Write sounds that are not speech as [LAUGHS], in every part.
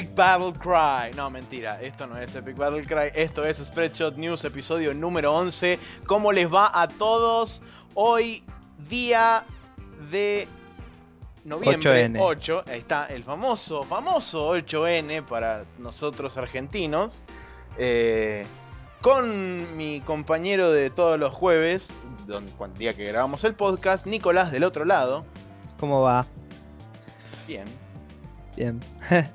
Epic Battle Cry. No, mentira, esto no es Epic Battle Cry, esto es Spreadshot News, episodio número 11. ¿Cómo les va a todos? Hoy, día de noviembre 8N. 8, ahí está el famoso, famoso 8N para nosotros argentinos. Eh, con mi compañero de todos los jueves, donde, cuando día que grabamos el podcast, Nicolás del otro lado. ¿Cómo va? Bien. Bien. [LAUGHS]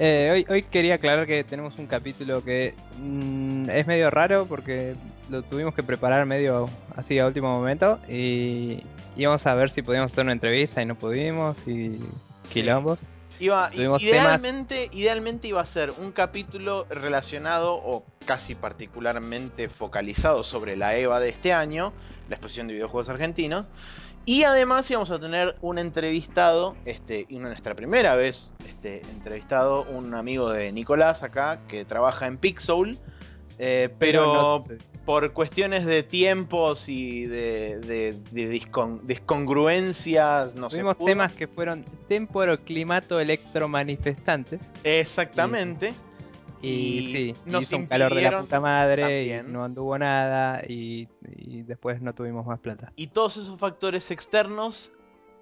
Eh, hoy, hoy quería aclarar que tenemos un capítulo que mm, es medio raro porque lo tuvimos que preparar medio así a último momento y íbamos a ver si podíamos hacer una entrevista y no pudimos y Sí. quilombos. Iba, idealmente, idealmente iba a ser un capítulo relacionado o casi particularmente focalizado sobre la EVA de este año, la exposición de videojuegos argentinos. Y además íbamos a tener un entrevistado, este, y nuestra primera vez este, entrevistado, un amigo de Nicolás acá, que trabaja en Pixel. eh, pero no por cuestiones de tiempos y de, de- de discon- discongruencias, no sé. Tuvimos temas que fueron temporo, climato, electromanifestantes. Exactamente. Y, Y sí, nos hizo un calor de la puta madre también. y no anduvo nada y, y después no tuvimos más plata. Y todos esos factores externos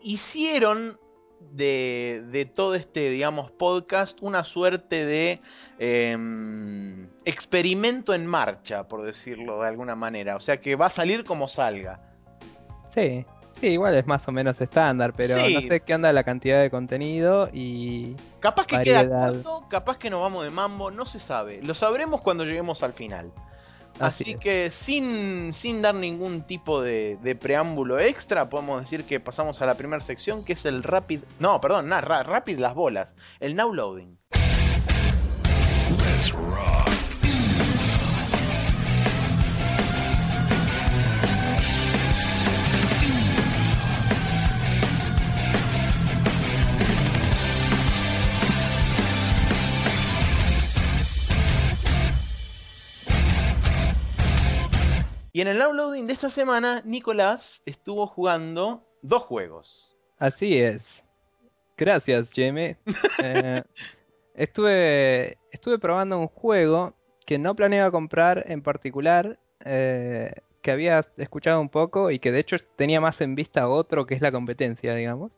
hicieron de, de todo este, digamos, podcast una suerte de em, experimento en marcha, por decirlo de alguna manera. O sea que va a salir como salga. Sí, sí, igual es más o menos estándar, pero Sí. no sé qué onda la cantidad de contenido y Capaz que queda Variedad. corto, capaz que nos vamos de mambo, no se sabe. Lo sabremos cuando lleguemos al final. Así, que sin, sin dar ningún tipo de, de preámbulo extra, podemos decir que pasamos a la primera sección, que es el Rapid... No, perdón, ra- Rapid las bolas. El Now Loading. Let's rock. Y en el Now Loading de esta semana, Nicolás estuvo jugando dos juegos. así es. Gracias, Jamie. [LAUGHS] Eh, estuve, estuve probando un juego que no planeaba comprar en particular, eh, que había escuchado un poco y que de hecho tenía más en vista otro que es la competencia, digamos.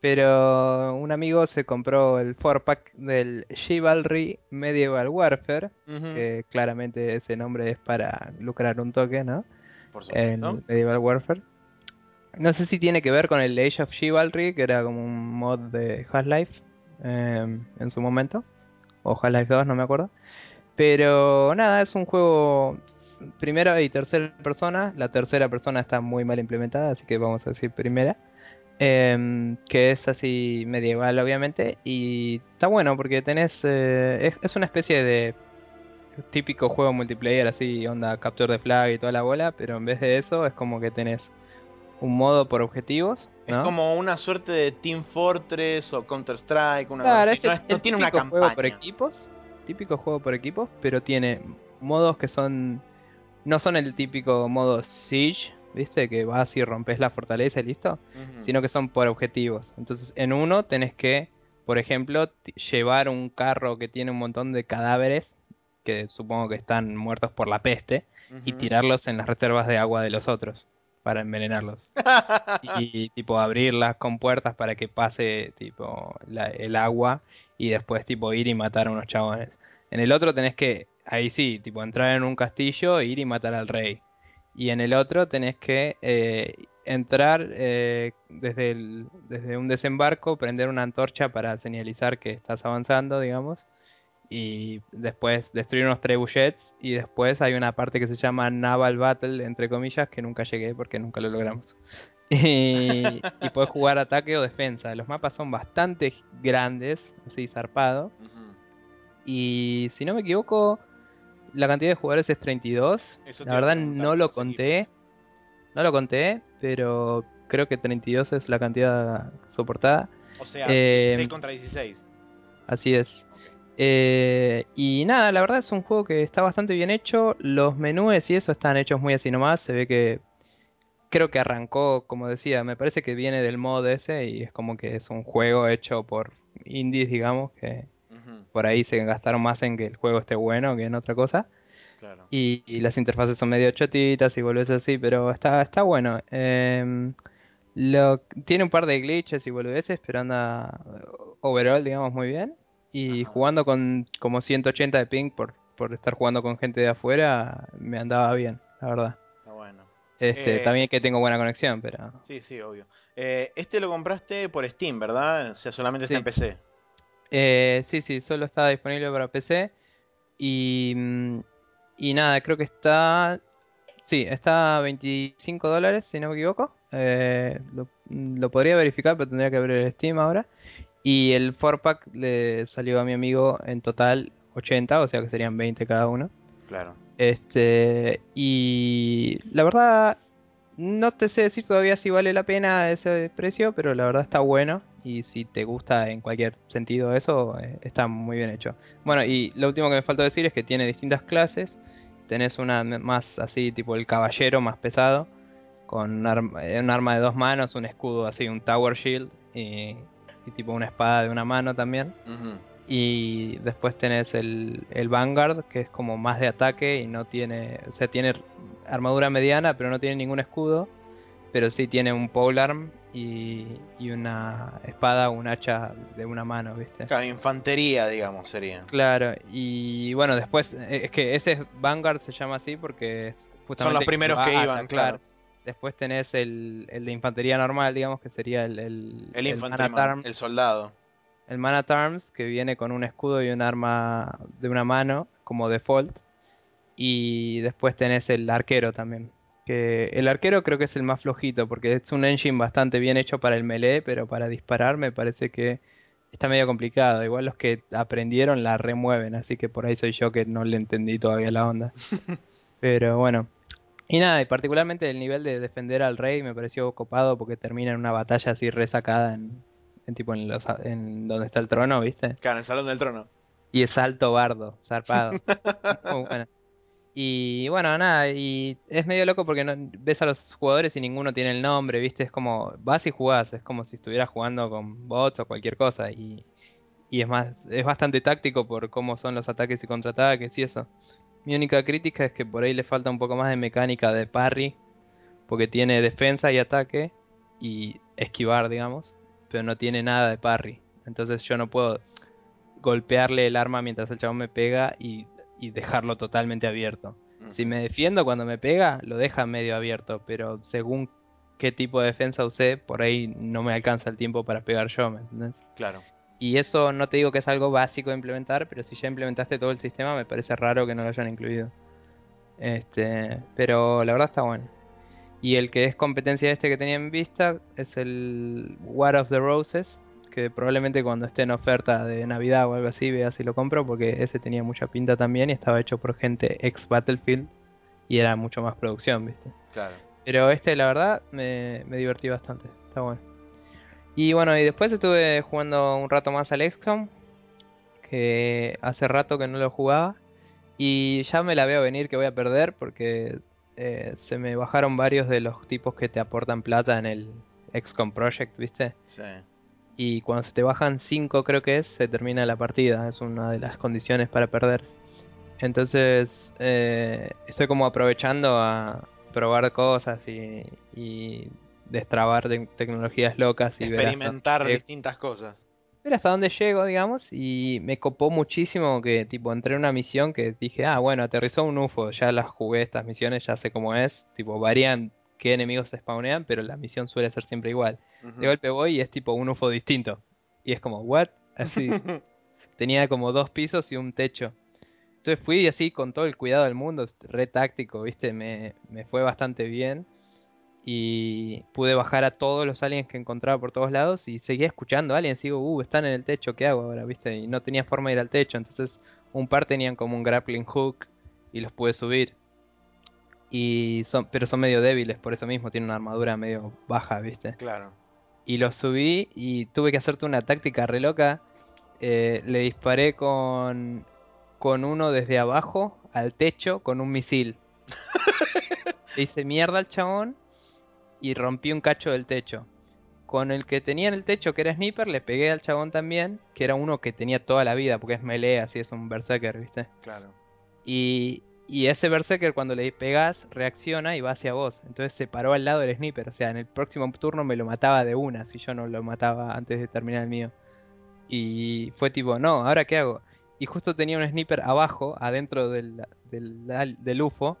Pero un amigo se compró el 4-pack del Chivalry Medieval Warfare, que claramente ese nombre es para lucrar un toque, ¿no? Por supuesto. Medieval Warfare. No sé si tiene que ver con el Age of Chivalry, que era como un mod de Half-Life eh, en su momento. O Half-Life 2, no me acuerdo. Pero nada, es un juego primera y tercera persona. La tercera persona está muy mal implementada, así que vamos a decir primera. Em, que es así medieval, obviamente. Y está bueno porque tenés. eh, es, es una especie de típico juego multiplayer, así, onda Capture the Flag y toda la bola. Pero en vez de eso, es como que tenés un modo por objetivos. Es como una suerte de Team Fortress o Counter Strike, una Claro, es No, es- tiene una típico juego por campaña. equipos, típico juego por equipos, pero tiene modos que son no son el típico modo siege, ¿viste? Que vas y rompes la fortaleza y listo, sino que son por objetivos. Entonces, en uno tenés que, por ejemplo, llevar un carro que tiene un montón de cadáveres que supongo que están muertos por la peste y tirarlos en las reservas de agua de los otros para envenenarlos [LAUGHS] y tipo abrir las compuertas para que pase tipo la- el agua y después tipo ir y matar a unos chabones. En el otro tenés que, ahí sí, tipo entrar en un castillo e ir y matar al rey. Y en el otro tenés que eh, entrar eh, desde, el- desde un desembarco, prender una antorcha para señalizar que estás avanzando, digamos. Y después destruir unos trebuchets. Y después hay una parte que se llama Naval Battle, entre comillas, que nunca llegué porque nunca lo logramos. [LAUGHS] Y, y puedes jugar ataque o defensa. Los mapas son bastante grandes, así zarpado. Y si no me equivoco, la cantidad de jugadores es 32. Eso La verdad no lo conté. equipos. No lo conté, pero creo que 32 es la cantidad soportada. O sea, Eh, 16 contra 16. Así es. Eh, y nada, la verdad es un juego que está bastante bien hecho. Los menús y eso están hechos muy así nomás. Se ve que creo que arrancó, como decía, me parece que viene del mod ese y es como que es un juego hecho por indies, digamos, que Ujú, por ahí se gastaron más en que el juego esté bueno que en otra cosa. claro. Y, y las interfaces son medio chotitas y volvés así, pero está, está bueno. Em, lo, tiene un par de glitches y boludeces, pero anda overall, digamos, muy bien. Y Ajá. jugando con como 180 de ping por, por estar jugando con gente de afuera, me andaba bien, la verdad. Está bueno. Este, Eh, también que tengo buena conexión, pero... Sí, sí, obvio. Eh, este lo compraste por Steam, ¿verdad? O sea, solamente está Sí. en PC. Eh, sí, sí, solo está disponible para PC. Y, mm, y nada, creo que está. Sí, está a 25 dólares, si no me equivoco. Eh, lo, lo podría verificar, pero tendría que abrir el Steam ahora. Y el 4-pack le salió a mi amigo en total 80, o sea que serían 20 cada uno. Claro. Este, y la verdad, no te sé decir todavía si vale la pena ese precio, pero la verdad está bueno. Y si te gusta en cualquier sentido eso, eh, está muy bien hecho. Bueno, y lo último que me falta decir es que tiene distintas clases. Tenés una más así, tipo el caballero más pesado, con un arma, eh, un arma de dos manos, un escudo así, un tower shield, y, tipo una espada de una mano también. Y después tenés el, el Vanguard, que es como más de ataque y no tiene, o sea, tiene armadura mediana, pero no tiene ningún escudo, pero sí tiene un polearm y, y una espada o un hacha de una mano, ¿viste? Claro, infantería, digamos, sería. Claro, y bueno, después, eh, es que ese Vanguard se llama así porque Son los primeros que iban, claro. Después tenés el, el de infantería normal, digamos, que sería el, el, El el soldado. El Man at Arms, que viene con un escudo y un arma de una mano como default. Y después tenés el arquero también. Que el arquero creo que es el más flojito, porque es un engine bastante bien hecho para el melee, pero para disparar me parece que está medio complicado. Igual los que aprendieron la remueven, así que por ahí soy yo que no le entendí todavía la onda. [LAUGHS] Pero bueno. Y nada, y particularmente el nivel de defender al rey me pareció copado porque termina en una batalla así resacada en, en tipo en, los, en donde está el trono, ¿viste? Claro, en el Salón del Trono. Y es alto bardo, zarpado. [LAUGHS] Muy bueno. Y bueno, nada, y es medio loco porque no, ves a los jugadores y ninguno tiene el nombre, ¿viste? Es como, vas y jugás, es como si estuvieras jugando con bots o cualquier cosa. Y, y es más, es bastante táctico por cómo son los ataques y contraataques y eso. Mi única crítica es que por ahí le falta un poco más de mecánica de parry, porque tiene defensa y ataque y esquivar, digamos, pero no tiene nada de parry. Entonces yo no puedo golpearle el arma mientras el chabón me pega y, y dejarlo totalmente abierto. Si me defiendo cuando me pega, lo deja medio abierto, pero según qué tipo de defensa usé, por ahí no me alcanza el tiempo para pegar yo, ¿me entendés? Claro. Y eso no te digo que es algo básico de implementar, pero si ya implementaste todo el sistema, me parece raro que no lo hayan incluido. Este, pero la verdad está bueno. Y el que es competencia este que tenía en vista es el War of the Roses, que probablemente cuando esté en oferta de Navidad o algo así vea si lo compro, porque ese tenía mucha pinta también y estaba hecho por gente ex Battlefield y era mucho más producción, ¿viste? Claro. Pero este, la verdad, me, me divertí bastante. Está bueno. Y bueno, y después estuve jugando un rato más al XCOM, que hace rato que no lo jugaba. Y ya me la veo venir que voy a perder porque eh, se me bajaron varios de los tipos que te aportan plata en el XCOM Project, ¿viste? Sí. Y cuando se te bajan 5 creo que es, se termina la partida. Es una de las condiciones para perder. Entonces eh, estoy como aprovechando a probar cosas y, y destrabar te- tecnologías locas y ver Experimentar eh, distintas cosas. Ver hasta dónde llego, digamos. Y me copó muchísimo que tipo entré en una misión que dije, ah, bueno, aterrizó un UFO. Ya las jugué estas misiones, ya sé cómo es. Tipo, varían qué enemigos se spawnean, pero la misión suele ser siempre igual. De golpe voy y es tipo un UFO distinto. Y es como, ¿what? Así. [LAUGHS] Tenía como dos pisos y un techo. Entonces fui así con todo el cuidado del mundo, re táctico, ¿viste? Me, me fue bastante bien. Y pude bajar a todos los aliens que encontraba por todos lados y seguía escuchando aliens. Y digo, uh, están en el techo, ¿qué hago ahora? ¿Viste? Y no tenía forma de ir al techo. Entonces un par tenían como un grappling hook y los pude subir. Y son, pero son medio débiles, por eso mismo tienen una armadura medio baja, ¿viste? Claro. y lo subí y tuve que hacerte una táctica re loca. Eh, le disparé con, con uno desde abajo al techo con un misil. [LAUGHS] Le hice mierda al chabón y rompí un cacho del techo. con el que tenía en el techo, que era Sniper, le pegué al chabón también, que era uno que tenía toda la vida, porque es melee, así es un berserker, ¿viste? Claro. Y, y ese berserker cuando le pegas reacciona y va hacia vos. Entonces se paró al lado del sniper. O sea, en el próximo turno me lo mataba de una si yo no lo mataba antes de terminar el mío. Y fue tipo, no, ¿ahora qué hago? Y justo tenía un sniper abajo, adentro del, del, del UFO.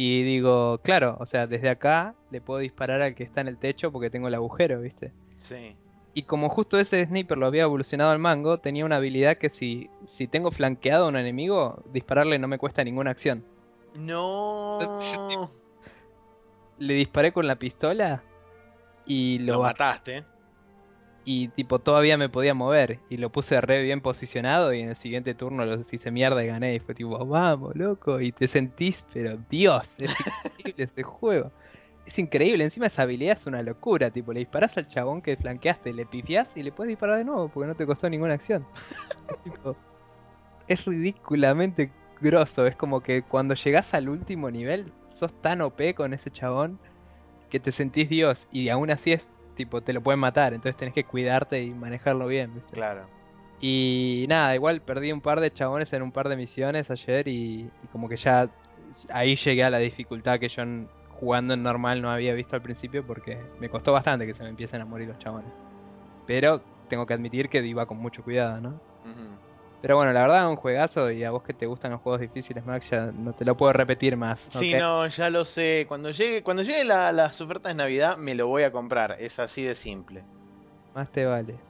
Y digo, claro, o sea, desde acá le puedo disparar al que está en el techo porque tengo el agujero, ¿viste? Sí. Y como justo ese sniper lo había evolucionado al mango, tenía una habilidad que si, si tengo flanqueado a un enemigo, dispararle no me cuesta ninguna acción. No. le disparé con la pistola y lo, lo mataste. Y tipo todavía me podía mover y lo puse re bien posicionado y en el siguiente turno lo hice mierda y gané y fue tipo, vamos, loco, y te sentís, pero Dios, es [LAUGHS] increíble este juego. Es increíble, encima esa habilidad es una locura, tipo, le disparas al chabón que flanqueaste, le pifiás y le puedes disparar de nuevo porque no te costó ninguna acción. [LAUGHS] tipo, es ridículamente grosso, es como que cuando llegás al último nivel, sos tan OP con ese chabón que te sentís Dios y aún así es tipo, te lo pueden matar, entonces tenés que cuidarte y manejarlo bien, ¿viste? Claro. Y nada, igual perdí un par de chabones en un par de misiones ayer y, y como que ya ahí llegué a la dificultad que yo jugando en normal no había visto al principio porque me costó bastante que se me empiecen a morir los chabones. Pero tengo que admitir que iba con mucho cuidado, ¿no? Pero bueno, la verdad es un juegazo y a vos que te gustan los juegos difíciles, Max, ya no te lo puedo repetir más. Sí, no, ya lo sé. Cuando llegue, cuando llegue la, las ofertas de Navidad me lo voy a comprar. Es así de simple. Más te vale.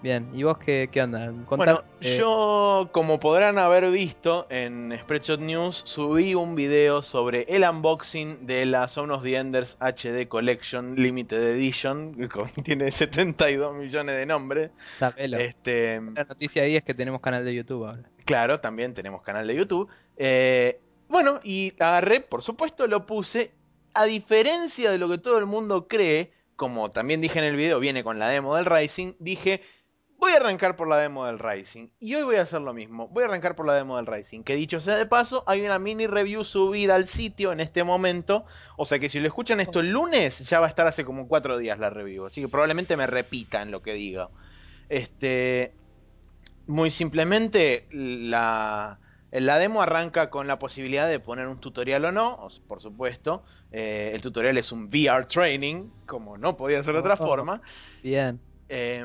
Bien, ¿y vos qué, qué onda? bueno, yo, como podrán haber visto en Spreadshot News, subí un video sobre el unboxing de la Son of the Enders HD Collection Limited Edition, [LAUGHS] que tiene 72 millones de nombres. Este, la noticia ahí es que tenemos canal de YouTube ahora. Claro, también tenemos canal de YouTube. Eh, bueno, y agarré, por supuesto, lo puse. A diferencia de lo que todo el mundo cree, como también dije en el video, viene con la demo del Rising, dije, Voy a arrancar por la demo del Rising. Y hoy voy a hacer lo mismo. Voy a arrancar por la demo del Rising. Que dicho sea de paso, hay una mini review subida al sitio en este momento. O sea que si lo escuchan esto el lunes, ya va a estar hace como cuatro días la review. Así que probablemente me repitan lo que diga. Este. Muy simplemente, la, la demo arranca con la posibilidad de poner un tutorial o no, por supuesto. Eh, el tutorial es un VR training, como no podía ser de otra oh, forma. Bien. Eh,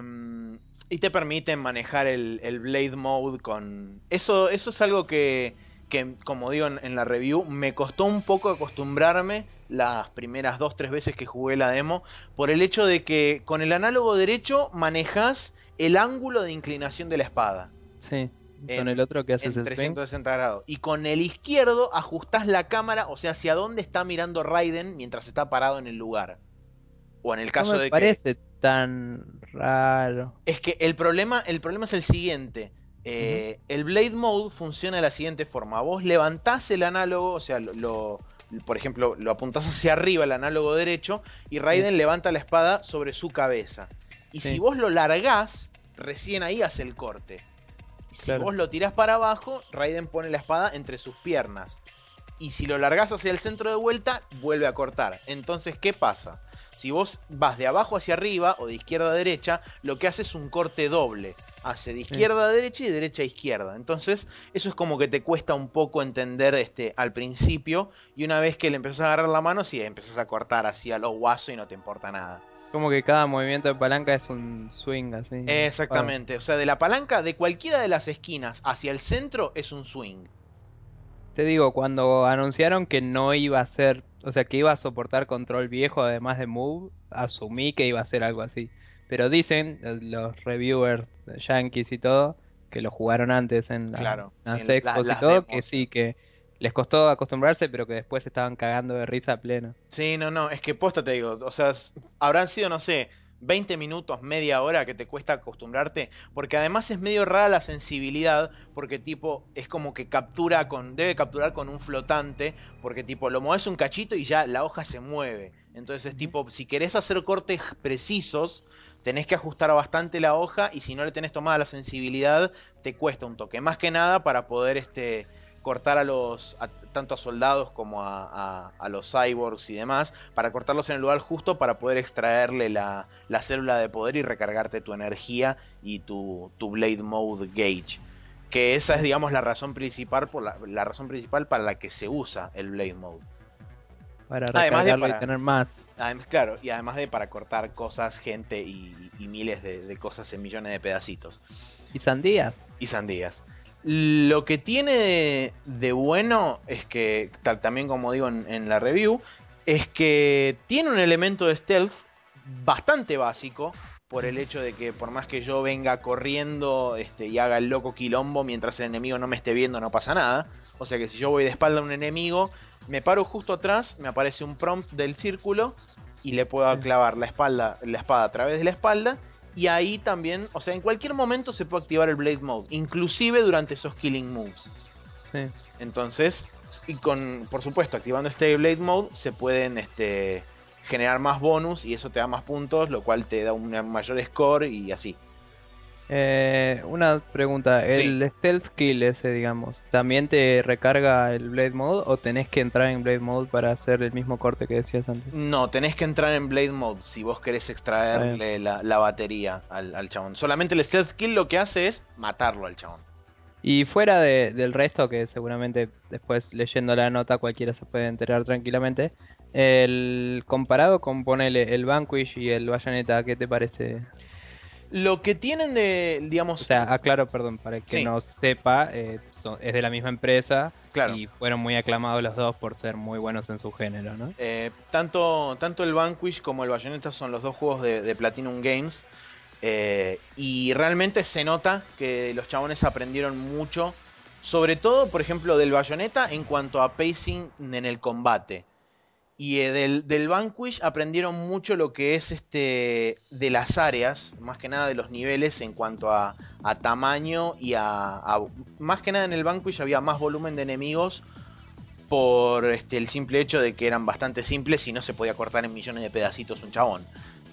y te permiten manejar el, Blade Mode con... Eso, eso es algo que, que como digo en, la review, me costó un poco acostumbrarme las primeras dos, tres veces que jugué la demo, por el hecho de que con el análogo derecho manejas el ángulo de inclinación de la espada. Sí. Con el otro que haces en 360 grados. Y con el izquierdo ajustás la cámara, o sea, hacia dónde está mirando Raiden mientras está parado en el lugar. O en el caso de parece tan raro. Es que el problema, el problema es el siguiente. Eh, el Blade Mode funciona de la siguiente forma. Vos levantás el análogo, o sea, lo, por ejemplo, lo apuntás hacia arriba, el análogo derecho, y Raiden levanta la espada sobre su cabeza. Y si vos lo largás, recién ahí hace el corte. Si vos lo tirás para abajo, Raiden pone la espada entre sus piernas. Y si lo largás hacia el centro de vuelta, vuelve a cortar. Entonces, ¿qué pasa? Si vos vas de abajo hacia arriba o de izquierda a derecha, lo que hace es un corte doble. Hace de izquierda a derecha y de derecha a izquierda. Entonces, eso es como que te cuesta un poco entender este, al principio. Y una vez que le empezás a agarrar la mano, sí, empezás a cortar así a los guasos y no te importa nada. Como que cada movimiento de palanca es un swing así. Exactamente. O sea, de la palanca de cualquiera de las esquinas hacia el centro es un swing. Te digo, cuando anunciaron que no iba a ser o sea, que iba a soportar control viejo además de Move, asumí que iba a ser algo así. Pero dicen eh, los reviewers yankees y todo, que lo jugaron antes en la, las y todo, que sí, que les costó acostumbrarse, pero que después estaban cagando de risa a pleno. Sí, no, no, es que posta te digo, o sea, habrán sido, no sé, 20 minutos, media hora que te cuesta acostumbrarte, porque además es medio rara la sensibilidad, porque tipo es como que captura con, debe capturar con un flotante, porque tipo lo mueves un cachito y ya la hoja se mueve. Entonces es tipo, si querés hacer cortes precisos, tenés que ajustar bastante la hoja y si no le tenés tomada la sensibilidad, te cuesta un toque. Más que nada para poder este, cortar a los. tanto a soldados como a, los cyborgs y demás. Para cortarlos en el lugar justo para poder extraerle la, célula de poder y recargarte tu energía y tu, tu Blade Mode Gauge. Que esa es, digamos, la razón principal por la, razón principal para la que se usa el Blade Mode. Para además de tener más. claro, y además de para cortar cosas, gente y, miles de, cosas en millones de pedacitos. Y sandías. Y sandías. Lo que tiene de, bueno es que, tal, también como digo en, la review, es que tiene un elemento de stealth bastante básico, por el hecho de que por más que yo venga corriendo este, y haga el loco quilombo mientras el enemigo no me esté viendo, no pasa nada. O sea que si yo voy de espalda a un enemigo, me paro justo atrás, me aparece un prompt del círculo y le puedo clavar la, espalda, la espada a través de la espalda. Y ahí también, o sea, en cualquier momento se puede activar el Blade Mode, inclusive durante esos killing moves. Entonces, y con, por supuesto, activando este Blade Mode, se pueden este, generar más bonus y eso te da más puntos, lo cual te da un mayor score y así. Eh, una pregunta, ¿el stealth kill ese, digamos, también te recarga el Blade Mode o tenés que entrar en Blade Mode para hacer el mismo corte que decías antes? No, tenés que entrar en Blade Mode si vos querés extraerle la, batería al, chabón. Solamente el stealth kill lo que hace es matarlo al chabón. Y fuera del resto, que seguramente después leyendo la nota cualquiera se puede enterar tranquilamente, el comparado con ponele el Vanquish y el Bayonetta, ¿qué te parece? Lo que tienen de, digamos... O sea, aclaro, perdón, para que no sepa, eh, es de la misma empresa y fueron muy aclamados los dos por ser muy buenos en su género, ¿no? Eh, tanto, tanto el Vanquish como el Bayonetta son los dos juegos de, Platinum Games eh, y realmente se nota que los chabones aprendieron mucho, sobre todo, por ejemplo, del Bayonetta en cuanto a pacing en el combate. Y eh, del, del, Vanquish aprendieron mucho lo que es este de las áreas, más que nada de los niveles en cuanto a, tamaño y a, Más que nada en el Vanquish había más volumen de enemigos por este, el simple hecho de que eran bastante simples y no se podía cortar en millones de pedacitos un chabón.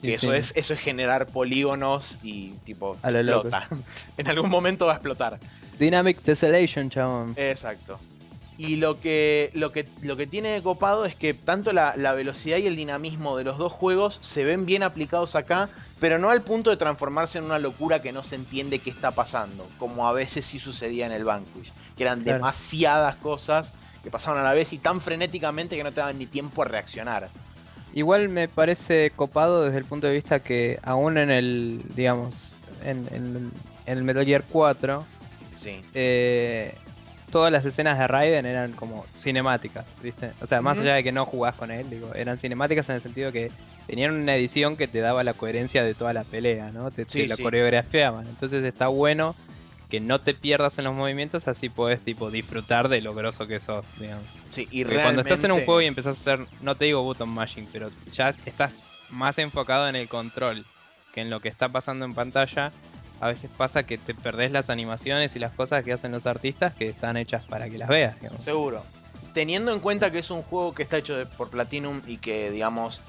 eso, Es, eso es generar polígonos y tipo explota. [LAUGHS] en algún momento va a explotar. Dynamic Tessellation, chabón. Exacto. Y lo que, lo que, lo que tiene copado es que tanto la, velocidad y el dinamismo de los dos juegos se ven bien aplicados acá, pero no al punto de transformarse en una locura que no se entiende qué está pasando, como a veces sí sucedía en el Vanquish, que eran demasiadas cosas que pasaban a la vez y tan frenéticamente que no te daban ni tiempo a reaccionar. Igual me parece copado desde el punto de vista que aún en el, digamos, en, en el Metal Gear 4, sí. eh, todas las escenas de Raiden eran como cinemáticas, ¿viste? O sea, más allá de que no jugás con él, digo, eran cinemáticas en el sentido que tenían una edición que te daba la coherencia de toda la pelea, ¿no? Te, la coreografiaban. Entonces está bueno que no te pierdas en los movimientos, así puedes tipo disfrutar de lo grosso que sos, digamos. Sí, y cuando estás en un juego y empezás a hacer, no te digo button mashing, pero ya estás más enfocado en el control que en lo que está pasando en pantalla a veces pasa que te perdés las animaciones y las cosas que hacen los artistas que están hechas para que las veas. Seguro. Teniendo en cuenta que es un juego que está hecho por Platinum y que, digamos,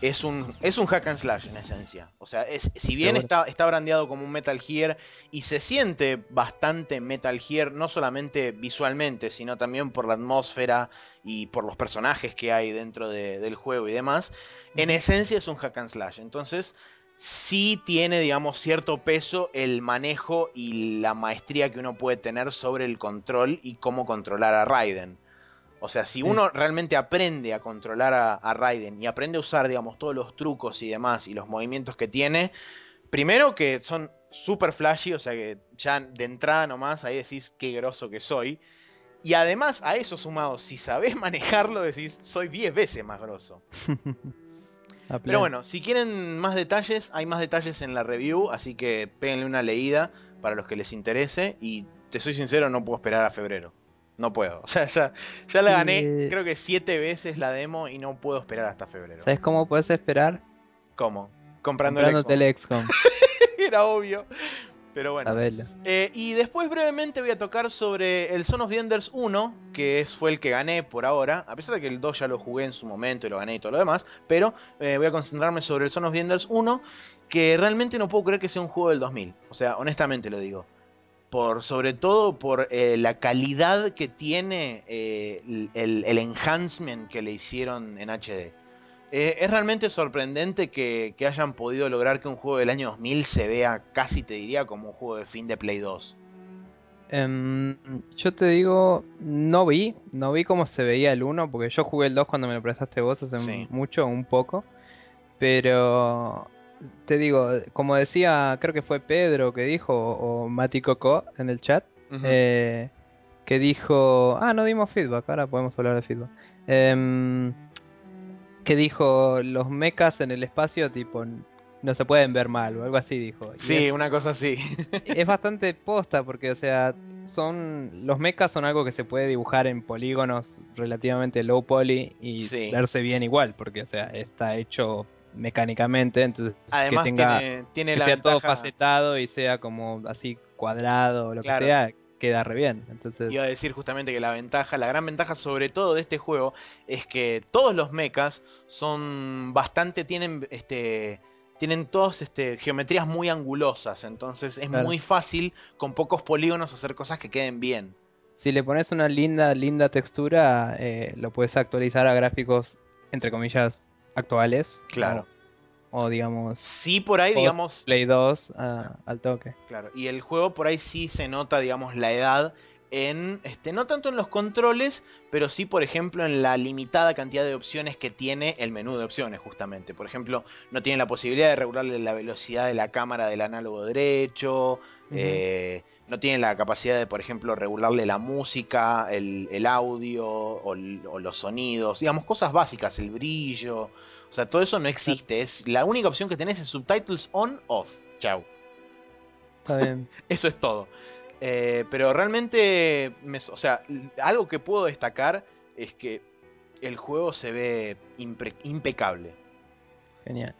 es un, es un hack and slash en esencia. O sea, es, si bien está, está brandeado como un Metal Gear y se siente bastante Metal Gear, no solamente visualmente, sino también por la atmósfera y por los personajes que hay dentro del juego y demás, en esencia es un hack and slash. Entonces, sí tiene, digamos, cierto peso el manejo y la maestría que uno puede tener sobre el control y cómo controlar a Raiden. O sea, si uno realmente aprende a controlar a, Raiden y aprende a usar, digamos, todos los trucos y demás y los movimientos que tiene, primero que son súper flashy, o sea que ya de entrada nomás ahí decís qué groso que soy. Y además a eso sumado, si sabes [LAUGHS] manejarlo, decís soy 10 veces más grosso. [LAUGHS] Pero bueno, si quieren más detalles, hay más detalles en la review, así que péguenle una leída para los que les interese. Y te soy sincero, no puedo esperar a febrero. No puedo. [LAUGHS] O sea, ya, ya la gané, creo que siete veces la demo y no puedo esperar hasta febrero. ¿Sabes cómo puedes esperar? ¿Cómo? Comprando el XCOM. [LAUGHS] Era obvio. Pero bueno. Eh, y después brevemente voy a tocar sobre el Son of the Enders 1, que es, fue el que gané por ahora, a pesar de que el 2 ya lo jugué en su momento y lo gané y todo lo demás, pero eh, voy a concentrarme sobre el Son of the Enders 1, que realmente no puedo creer que sea un juego del 2000. O sea, honestamente lo digo. por sobre todo por eh, la calidad que tiene el, el, enhancement que le hicieron en HD. Eh, es realmente sorprendente que, que, hayan podido lograr que un juego del año 2000 se vea casi, te diría, como un juego de fin de Play 2. Um, yo te digo, no vi, no vi cómo se veía el 1, porque yo jugué el 2 cuando me lo prestaste vos hace sí. mucho, un poco. Pero te digo, como decía, creo que fue Pedro que dijo, o Mati Coco en el chat, uh -huh. eh, que dijo, ah, no dimos feedback, ahora podemos hablar de feedback. Eh, que dijo, los mechas en el espacio, tipo, no se pueden ver mal, o algo así dijo. Y sí, es, una cosa así. [LAUGHS] es bastante posta, porque, o sea, son los mechas son algo que se puede dibujar en polígonos relativamente low poly y sí. verse bien igual, porque, o sea, está hecho mecánicamente, entonces Además, que tenga tiene, tiene que la sea ventaja... todo facetado y sea como así cuadrado o lo Claro. que sea, queda re bien. Entonces, Iba a decir justamente que la ventaja, la gran ventaja sobre todo de este juego es que todos los mechas son bastante, tienen este tienen todas este, geometrías muy angulosas, entonces es Claro. muy fácil con pocos polígonos hacer cosas que queden bien. si le pones una linda, linda textura, eh, lo puedes actualizar a gráficos, entre comillas, actuales. Claro. O, digamos, Sí, por ahí, digamos, Play 2 a- al toque. Claro, y el juego por ahí sí se nota, digamos, la edad en, este, no tanto en los controles, pero sí, por ejemplo, en la limitada cantidad de opciones que tiene el menú de opciones, justamente. Por ejemplo, no tiene la posibilidad de regularle la velocidad de la cámara del análogo derecho, eh, no tiene la capacidad de, por ejemplo, regularle la música, el, el audio o los sonidos, digamos, cosas básicas, el brillo. O sea, todo eso no existe. Es la única opción que tenés es subtitles on, off. Chau. Está bien. [LAUGHS] Eso es todo. Eh, pero realmente, me- o sea, algo que puedo destacar es que el juego se ve impre- impecable. Genial.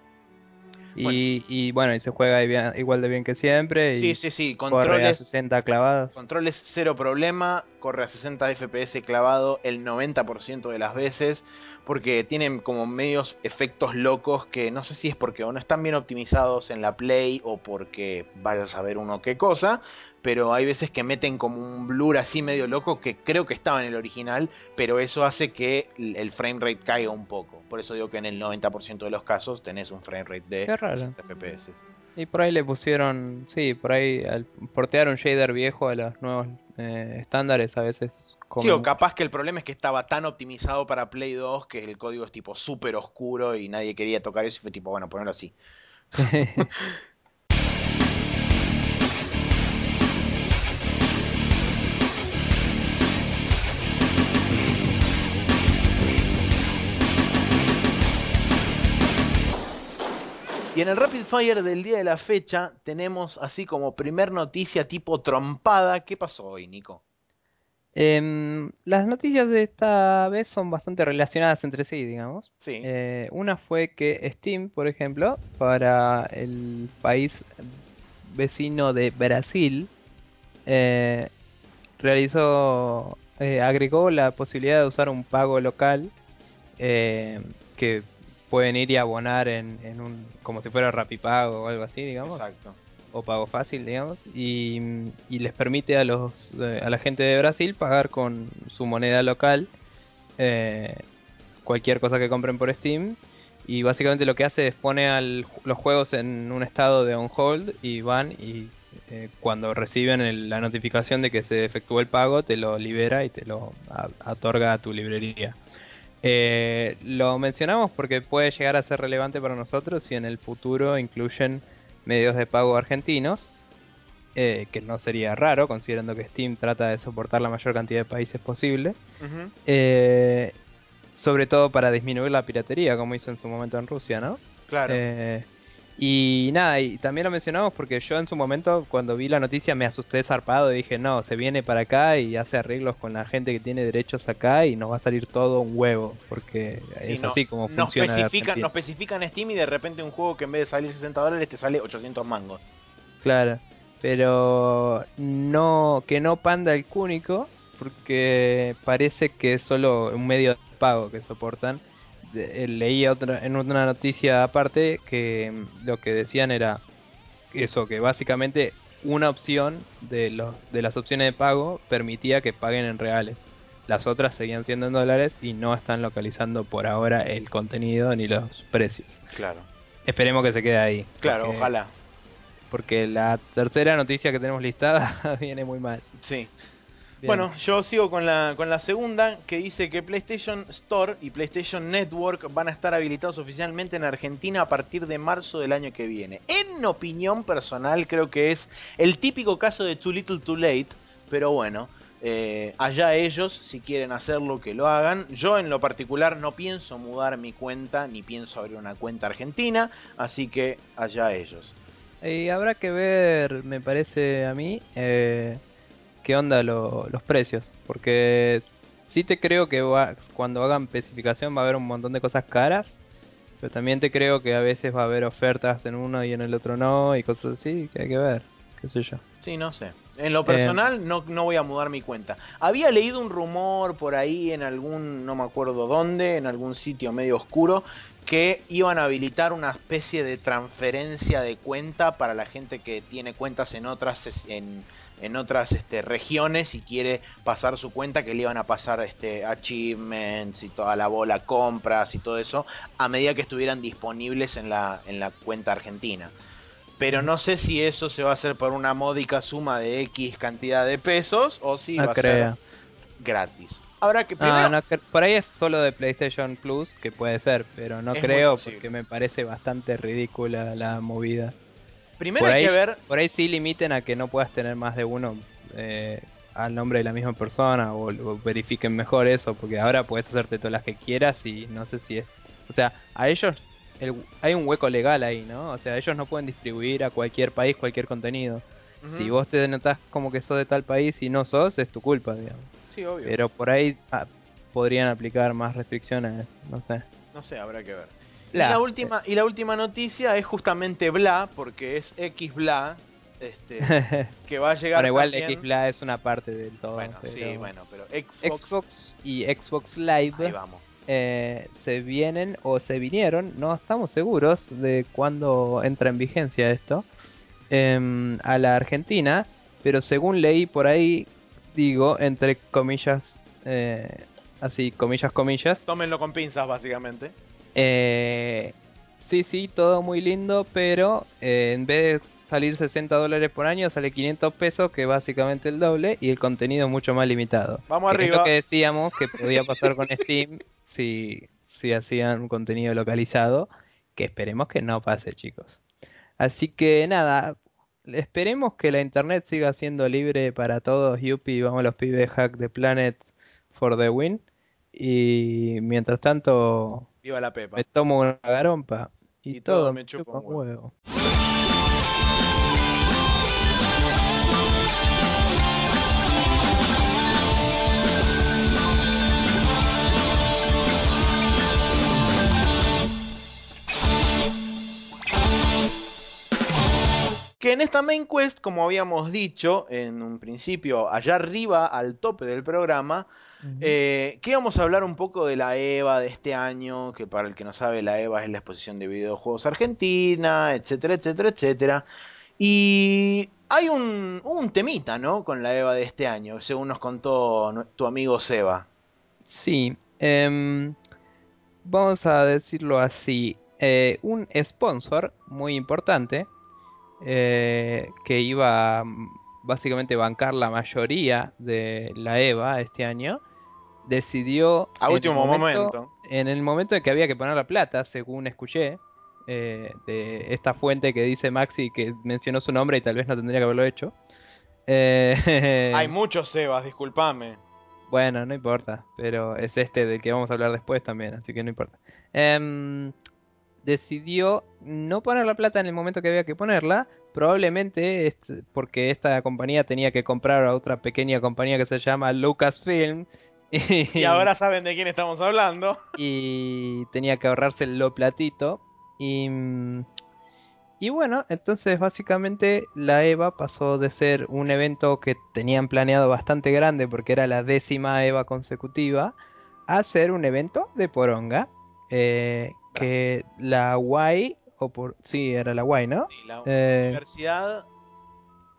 Y y bueno, y se juega igual de bien que siempre. Sí, y sí, sí, corre a controles, 60 clavados. controles cero problema, corre a 60 FPS clavado el 90% de las veces, porque tienen como medios efectos locos que no sé si es porque o no están bien optimizados en la Play o porque vaya a saber uno qué cosa, pero hay veces que meten como un blur así medio loco que creo que estaba en el original, pero eso hace que el frame rate caiga un poco. Por eso digo que en el 90% de los casos tenés un frame rate de Qué raro. 60 FPS. Y por ahí le pusieron, sí, por ahí al portear un shader viejo a los nuevos eh, estándares a veces. Sí, o capaz que el problema es que estaba tan optimizado para Play 2 que el código es tipo súper oscuro y nadie quería tocar eso y fue tipo, bueno, ponerlo así. [LAUGHS] Y en el Rapid Fire del día de la fecha tenemos así como primer noticia tipo trompada. ¿Qué pasó hoy, Nico? Em, las noticias de esta vez son bastante relacionadas entre sí, digamos. Sí. Eh, una fue que Steam, por ejemplo, para el país vecino de Brasil, eh, realizó, eh, agregó la posibilidad de usar un pago local que pueden ir y abonar en, en un, como si fuera Rapipago o algo así, digamos, Exacto. o pago fácil, digamos, y, y les permite a los eh, a la gente de Brasil pagar con su moneda local eh, cualquier cosa que compren por Steam. Y básicamente lo que hace es pone al- los juegos en un estado de on hold y van y eh, cuando reciben el- la notificación de que se efectuó el pago te lo libera y te lo a- otorga a tu librería. Eh, lo mencionamos porque puede llegar a ser relevante para nosotros si en el futuro incluyen medios de pago argentinos, eh, que no sería raro considerando que Steam trata de soportar la mayor cantidad de países posible. Eh, sobre todo para disminuir la piratería, como hizo en su momento en Rusia, ¿no? Claro. Y nada, y también lo mencionamos porque yo en su momento, cuando vi la noticia, me asusté zarpado y dije, no, se viene para acá y hace arreglos con la gente que tiene derechos acá y nos va a salir todo un huevo, porque Sí, es no- así como no funciona. especifican, no especifican Steam y de repente un juego que en vez de salir 60 dólares te sale 800 mangos. Claro, pero no que no panda el cúnico porque parece que es solo un medio de pago que soportan. Eh, leí otra, en una noticia aparte que lo que decían era eso, que básicamente una opción de, los, de las opciones de pago permitía que paguen en reales. Las otras seguían siendo en dólares y no están localizando por ahora el contenido ni los precios. Claro. Esperemos que se quede ahí. Claro, porque- ojalá. Porque la tercera noticia que tenemos listada [LAUGHS] viene muy mal. Sí. Bien. Bueno, yo sigo con la, con la segunda que dice que PlayStation Store y PlayStation Network van a estar habilitados oficialmente en Argentina a partir de marzo del año que viene. En opinión personal creo que es el típico caso de Too Little Too Late, pero bueno, eh, allá ellos, si quieren hacerlo, que lo hagan. Yo en lo particular no pienso mudar mi cuenta ni pienso abrir una cuenta argentina, así que allá ellos. Y habrá que ver, me parece a mí, eh, qué onda lo- los precios. Porque sí te creo que va- cuando hagan especificación va a haber un montón de cosas caras. Pero también te creo que a veces va a haber ofertas en uno y en el otro no. Y cosas así que hay que ver. Qué sé yo. Sí, no sé. En lo personal no, no voy a mudar mi cuenta. Había leído un rumor por ahí en algún, no me acuerdo dónde, en algún sitio medio oscuro, que iban a habilitar una especie de transferencia de cuenta para la gente que tiene cuentas en otras en, en otras este, regiones y quiere pasar su cuenta, que le iban a pasar este, achievements y toda la bola, compras y todo eso, a medida que estuvieran disponibles en la, en la cuenta argentina pero no sé si eso se va a hacer por una módica suma de X cantidad de pesos o si No va a creo. ser gratis. Habrá que No, primero. no cre- por ahí es solo de PlayStation Plus, que puede ser, pero no Es creo porque me parece bastante ridícula la movida. Primero por hay ahí, que ver. por ahí sí limiten a que no puedas tener más de uno eh, al nombre de la misma persona o, o verifiquen mejor eso, porque ahora puedes hacerte todas las que quieras y no sé si es... O sea, a ellos el- hay un hueco legal ahí, ¿no? O sea, ellos no pueden distribuir a cualquier país cualquier contenido. Si vos te notás como que sos de tal país y no sos, es tu culpa, digamos. Sí, obvio. Pero por ahí ah, podrían aplicar más restricciones, no sé. No sé, habrá que ver. Bla. Y, la última, y la última noticia es justamente Bla, porque es X Bla, este, [LAUGHS] que va a llegar. Pero igual también- Xbla es una parte del todo. Bueno, sí, bueno, pero Xbox. Xbox y Xbox Live Ahí vamos. eh, se vienen o se vinieron, no estamos seguros de cuándo entra en vigencia esto, em, a la Argentina, pero según leí por ahí, digo, entre comillas, eh, así, comillas, comillas, Tómenlo con pinzas, básicamente. Eh, sí, sí, todo muy lindo, pero eh, en vez de salir 60 dólares por año, sale 500 pesos, que es básicamente el doble, y el contenido mucho más limitado. Vamos Que Es arriba. lo que decíamos que podía pasar con Steam [LAUGHS] si, si hacían un contenido localizado, que esperemos que no pase, chicos. Así que nada, esperemos que la internet siga siendo libre para todos. Yupi, vamos los pibes hack the planet for the win. Y mientras tanto, Viva la Pepa. me tomo una garompa y, Y todo todo, me chupa un huevo. Que en esta main quest, como habíamos dicho en un principio, allá arriba, al tope del programa, eh, que íbamos a hablar un poco de la EVA de este año, que para el que no sabe, la EVA es la exposición de videojuegos argentina, etcétera, etcétera, etcétera. Y hay un, un temita, ¿no? Con la EVA de este año, según nos contó tu amigo Seba. Sí, em, vamos a decirlo así. eh, un sponsor muy importante eh, que iba a mm, básicamente bancar la mayoría de la EVA este año, decidió A en el último momento. en el momento en que había que poner la plata, según escuché, eh, de esta fuente que dice Maxi que mencionó su nombre y tal vez no tendría que haberlo hecho. eh, [LAUGHS] Hay muchos Sebas, discúlpame. bueno, no importa, pero es este del que vamos a hablar después también, así que no importa. Em, decidió no poner la plata en el momento que había que ponerla, probablemente porque esta compañía tenía que comprar a otra pequeña compañía que se llama Lucasfilm. [LAUGHS] Y, ahora saben de quién estamos hablando. y tenía que ahorrarse lo platito. Y y bueno, entonces básicamente la EVA pasó de ser un evento que tenían planeado bastante grande porque era la décima EVA consecutiva a ser un evento de poronga. Eh, que la UAI o por sí era la UAI, ¿no? Sí, la Eh, Universidad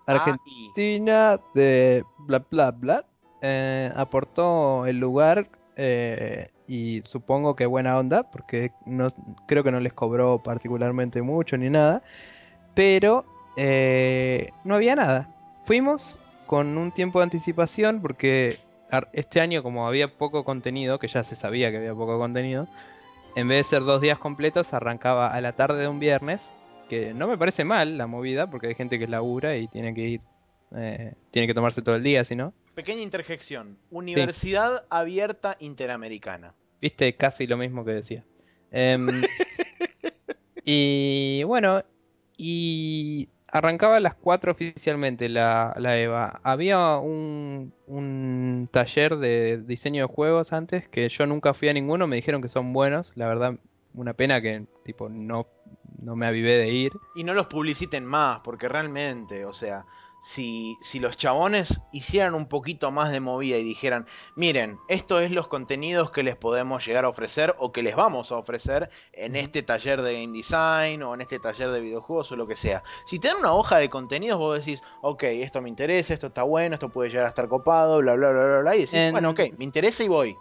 Argentina de bla bla bla eh, aportó el lugar eh, y supongo que buena onda porque no creo que no les cobró particularmente mucho ni nada pero eh, no había nada fuimos con un tiempo de anticipación porque este año como había poco contenido que ya se sabía que había poco contenido en vez de ser dos días completos arrancaba a la tarde de un viernes que no me parece mal la movida, porque hay gente que labura y tiene que ir, eh, tiene que tomarse todo el día, si no. Pequeña interjección. Universidad Abierta Interamericana. Viste, casi lo mismo que decía. Em, [LAUGHS] y bueno, y arrancaba a las 4 oficialmente la, la EVA. Había un, un, taller de diseño de juegos antes que yo nunca fui a ninguno, me dijeron que son buenos, la verdad una pena que tipo no, no me avivé de ir. Y no los publiciten más, porque realmente, o sea, si, si los chabones hicieran un poquito más de movida y dijeran, miren, esto es los contenidos que les podemos llegar a ofrecer o que les vamos a ofrecer en este taller de game design o en este taller de videojuegos o lo que sea. Si te dan una hoja de contenidos, vos decís, ok, esto me interesa, esto está bueno, esto puede llegar a estar copado, bla, bla, bla, bla, bla, y decís, bueno, ok, me interesa y voy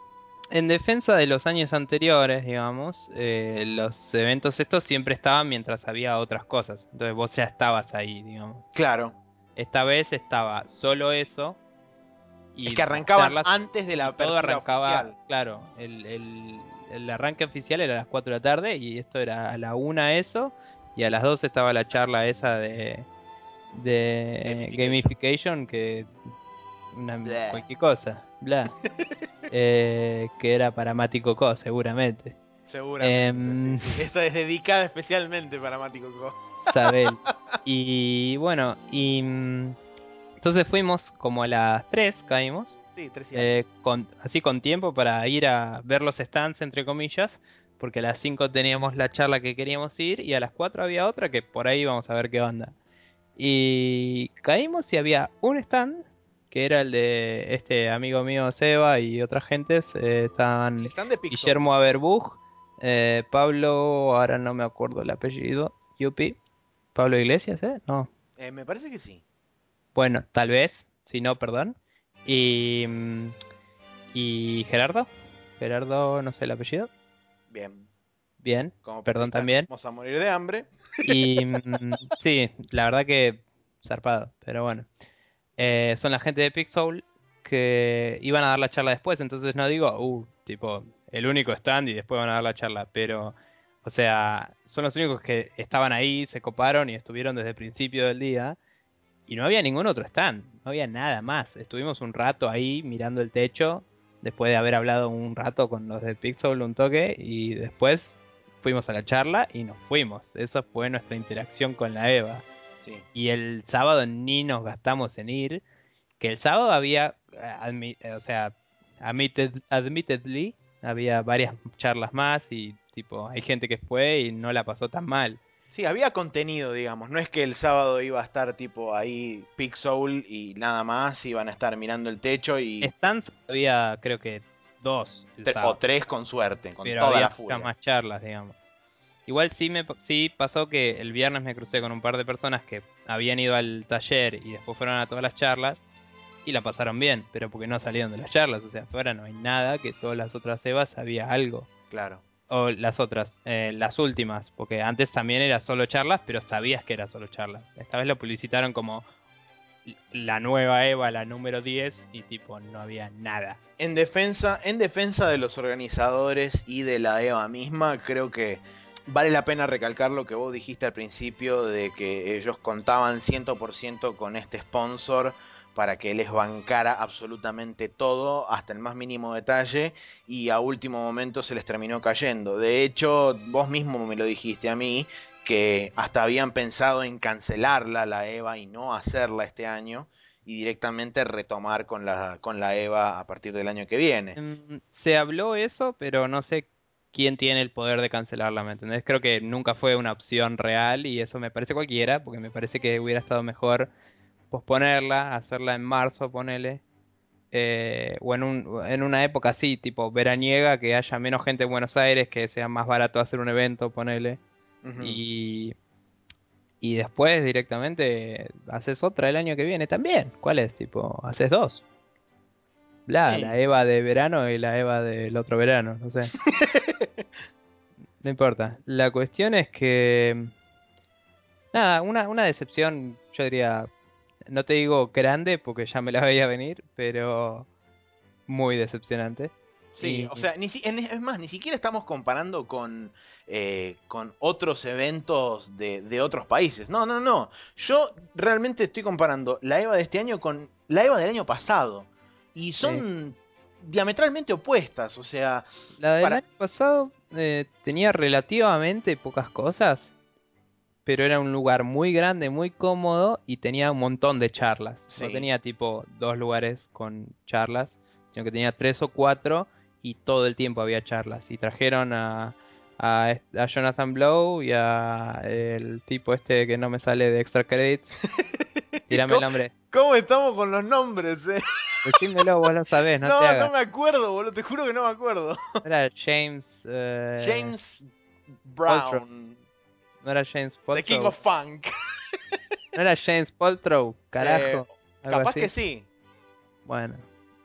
en defensa de los años anteriores, digamos, eh, los eventos estos siempre estaban mientras había otras cosas. Entonces vos ya estabas ahí, digamos. Claro. Esta vez estaba solo eso. Y es que arrancaban antes de la apertura todo arrancaba, Claro, el, arranque oficial era a las 4 de la tarde y esto era a la 1 eso y a las 2 estaba la charla esa de, de gamification. que una, cualquier cosa, bla. [LAUGHS] Eh, que era para Mati Co, seguramente. Seguramente. Em, [LAUGHS] Esta es dedicada especialmente para Mati Co. Sabel. [LAUGHS] Y bueno, y mm, entonces fuimos como a las 3, caímos. Sí, 3 eh, con, Así con tiempo para ir a ver los stands, entre comillas. Porque a las 5 teníamos la charla que queríamos ir y a las 4 había otra que por ahí vamos a ver qué onda. Y caímos y había un stand que era el de este amigo mío Seba y otras gentes. Eh, estaban Guillermo Aberbug, eh, Pablo, ahora no me acuerdo el apellido, Yupi. Pablo Iglesias, ¿eh? No. Eh, me parece que sí. Bueno, tal vez, si no, perdón. Y, mm, y Gerardo. Gerardo, no sé el apellido. Bien. Bien, perdón también. Vamos a morir de hambre. Y mm, sí, la verdad que zarpado, pero bueno. Eh, son la gente de Pixel que iban a dar la charla después, entonces no digo, uh, tipo, el único stand y después van a dar la charla, pero, o sea, son los únicos que estaban ahí, se coparon y estuvieron desde el principio del día. Y no había ningún otro stand, no había nada más. Estuvimos un rato ahí mirando el techo, después de haber hablado un rato con los de Pixel, un toque, y después fuimos a la charla y nos fuimos. Esa fue nuestra interacción con la EVA. Y el sábado ni nos gastamos en ir. Que el sábado había, eh, eh, o sea, admittedly, había varias charlas más y tipo, hay gente que fue y no la pasó tan mal. Sí, había contenido, digamos. No es que el sábado iba a estar tipo ahí Pixel y nada más, iban a estar mirando el techo y. Stands había, creo que dos. o tres con suerte, con toda la furia. más charlas, digamos. Igual sí, me, sí pasó que el viernes me crucé con un par de personas que habían ido al taller y después fueron a todas las charlas y la pasaron bien, pero porque no salieron de las charlas. O sea, afuera no hay nada, que todas las otras Evas había algo. Claro. O las otras, eh, las últimas, porque antes también era solo charlas, pero sabías que era solo charlas. Esta vez lo publicitaron como la nueva Eva, la número 10, y tipo, no había nada. En defensa, en defensa de los organizadores y de la Eva misma, creo que vale la pena recalcar lo que vos dijiste al principio de que ellos contaban 100% con este sponsor para que les bancara absolutamente todo hasta el más mínimo detalle y a último momento se les terminó cayendo. De hecho, vos mismo me lo dijiste a mí que hasta habían pensado en cancelarla la EVA y no hacerla este año y directamente retomar con la, con la EVA a partir del año que viene. Mm, se habló eso, pero no sé quién tiene el poder de cancelarla, ¿me entendés? Creo que nunca fue una opción real y eso me parece cualquiera, porque me parece que hubiera estado mejor posponerla, hacerla en marzo, ponele. Eh, o en, un, en una época así, tipo veraniega, que haya menos gente en Buenos Aires, que sea más barato hacer un evento, ponele. Y y después directamente haces otra el año que viene también. ¿Cuál es? Tipo, haces dos. Bla, Sí. la Eva de verano y la Eva del otro verano, no sé. [LAUGHS] No importa. La cuestión es que. Nada, una, una decepción, yo diría. No te digo grande porque ya me la veía venir, pero. Muy decepcionante. Sí, Y- o sea, ni es más, ni siquiera estamos comparando con, eh, con otros eventos de, de otros países. No, no, no. Yo realmente estoy comparando la EVA de este año con la EVA del año pasado. Y son diametralmente opuestas. O sea, La del Para- año pasado eh, tenía relativamente pocas cosas, pero era un lugar muy grande, muy cómodo y tenía un montón de charlas. No tenía tipo dos lugares con charlas, sino que tenía tres o cuatro y todo el tiempo había charlas. Y trajeron a, a, a Jonathan Blow y a el tipo este que no me sale de Extra Credits. [LAUGHS] Tírame el ¿Cómo- nombre. ¿cómo estamos con los nombres? eh? Decímelo, vos lo sabés, no, No, te no, me acuerdo, boludo. Te juro que no me acuerdo. Era James. eh, James Brown, No era James The Paltrow. King of Funk. [LAUGHS] No era James Paltrow, carajo. Eh, Capaz así. que sí. Bueno,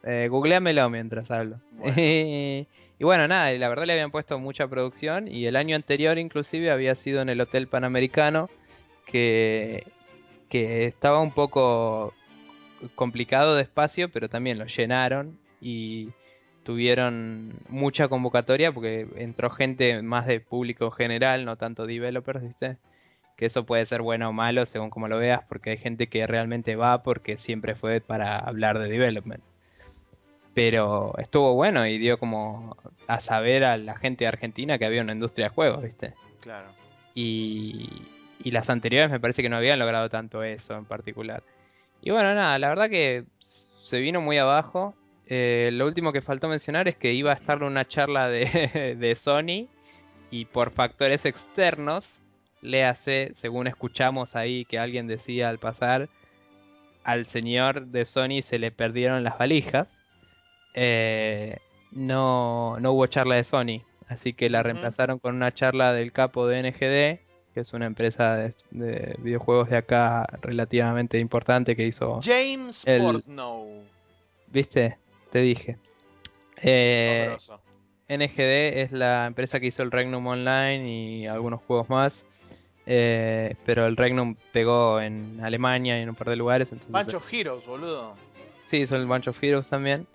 eh, googleamelo mientras hablo. Bueno. [LAUGHS] y bueno, nada, y la verdad le habían puesto mucha producción y el año anterior inclusive había sido en el Hotel Panamericano que, que estaba un poco complicado de espacio, pero también lo llenaron y tuvieron mucha convocatoria porque entró gente más de público general, no tanto developers, ¿viste? Que eso puede ser bueno o malo según como lo veas, porque hay gente que realmente va porque siempre fue para hablar de development. Pero estuvo bueno y dio como a saber a la gente de Argentina que había una industria de juegos, ¿viste? Claro. Y, y las anteriores me parece que no habían logrado tanto eso en particular. Y bueno, nada, la verdad que se vino muy abajo. Eh, lo último que faltó mencionar es que iba a estar una charla de, [LAUGHS] de Sony y por factores externos, le hace, según escuchamos ahí que alguien decía al pasar, al señor de Sony se le perdieron las valijas. Eh, no, no hubo charla de Sony, así que la reemplazaron con una charla del capo de NGD, que es una empresa de, de videojuegos de acá relativamente importante que hizo, James El- Portnow. ¿viste? Te dije. Eh. NGD es la empresa que hizo el Regnum Online y algunos juegos más. eh, pero el Regnum pegó en Alemania y en un par de lugares. Entonces, Bunch of Heroes, boludo. Sí, hizo el Bunch of Heroes también.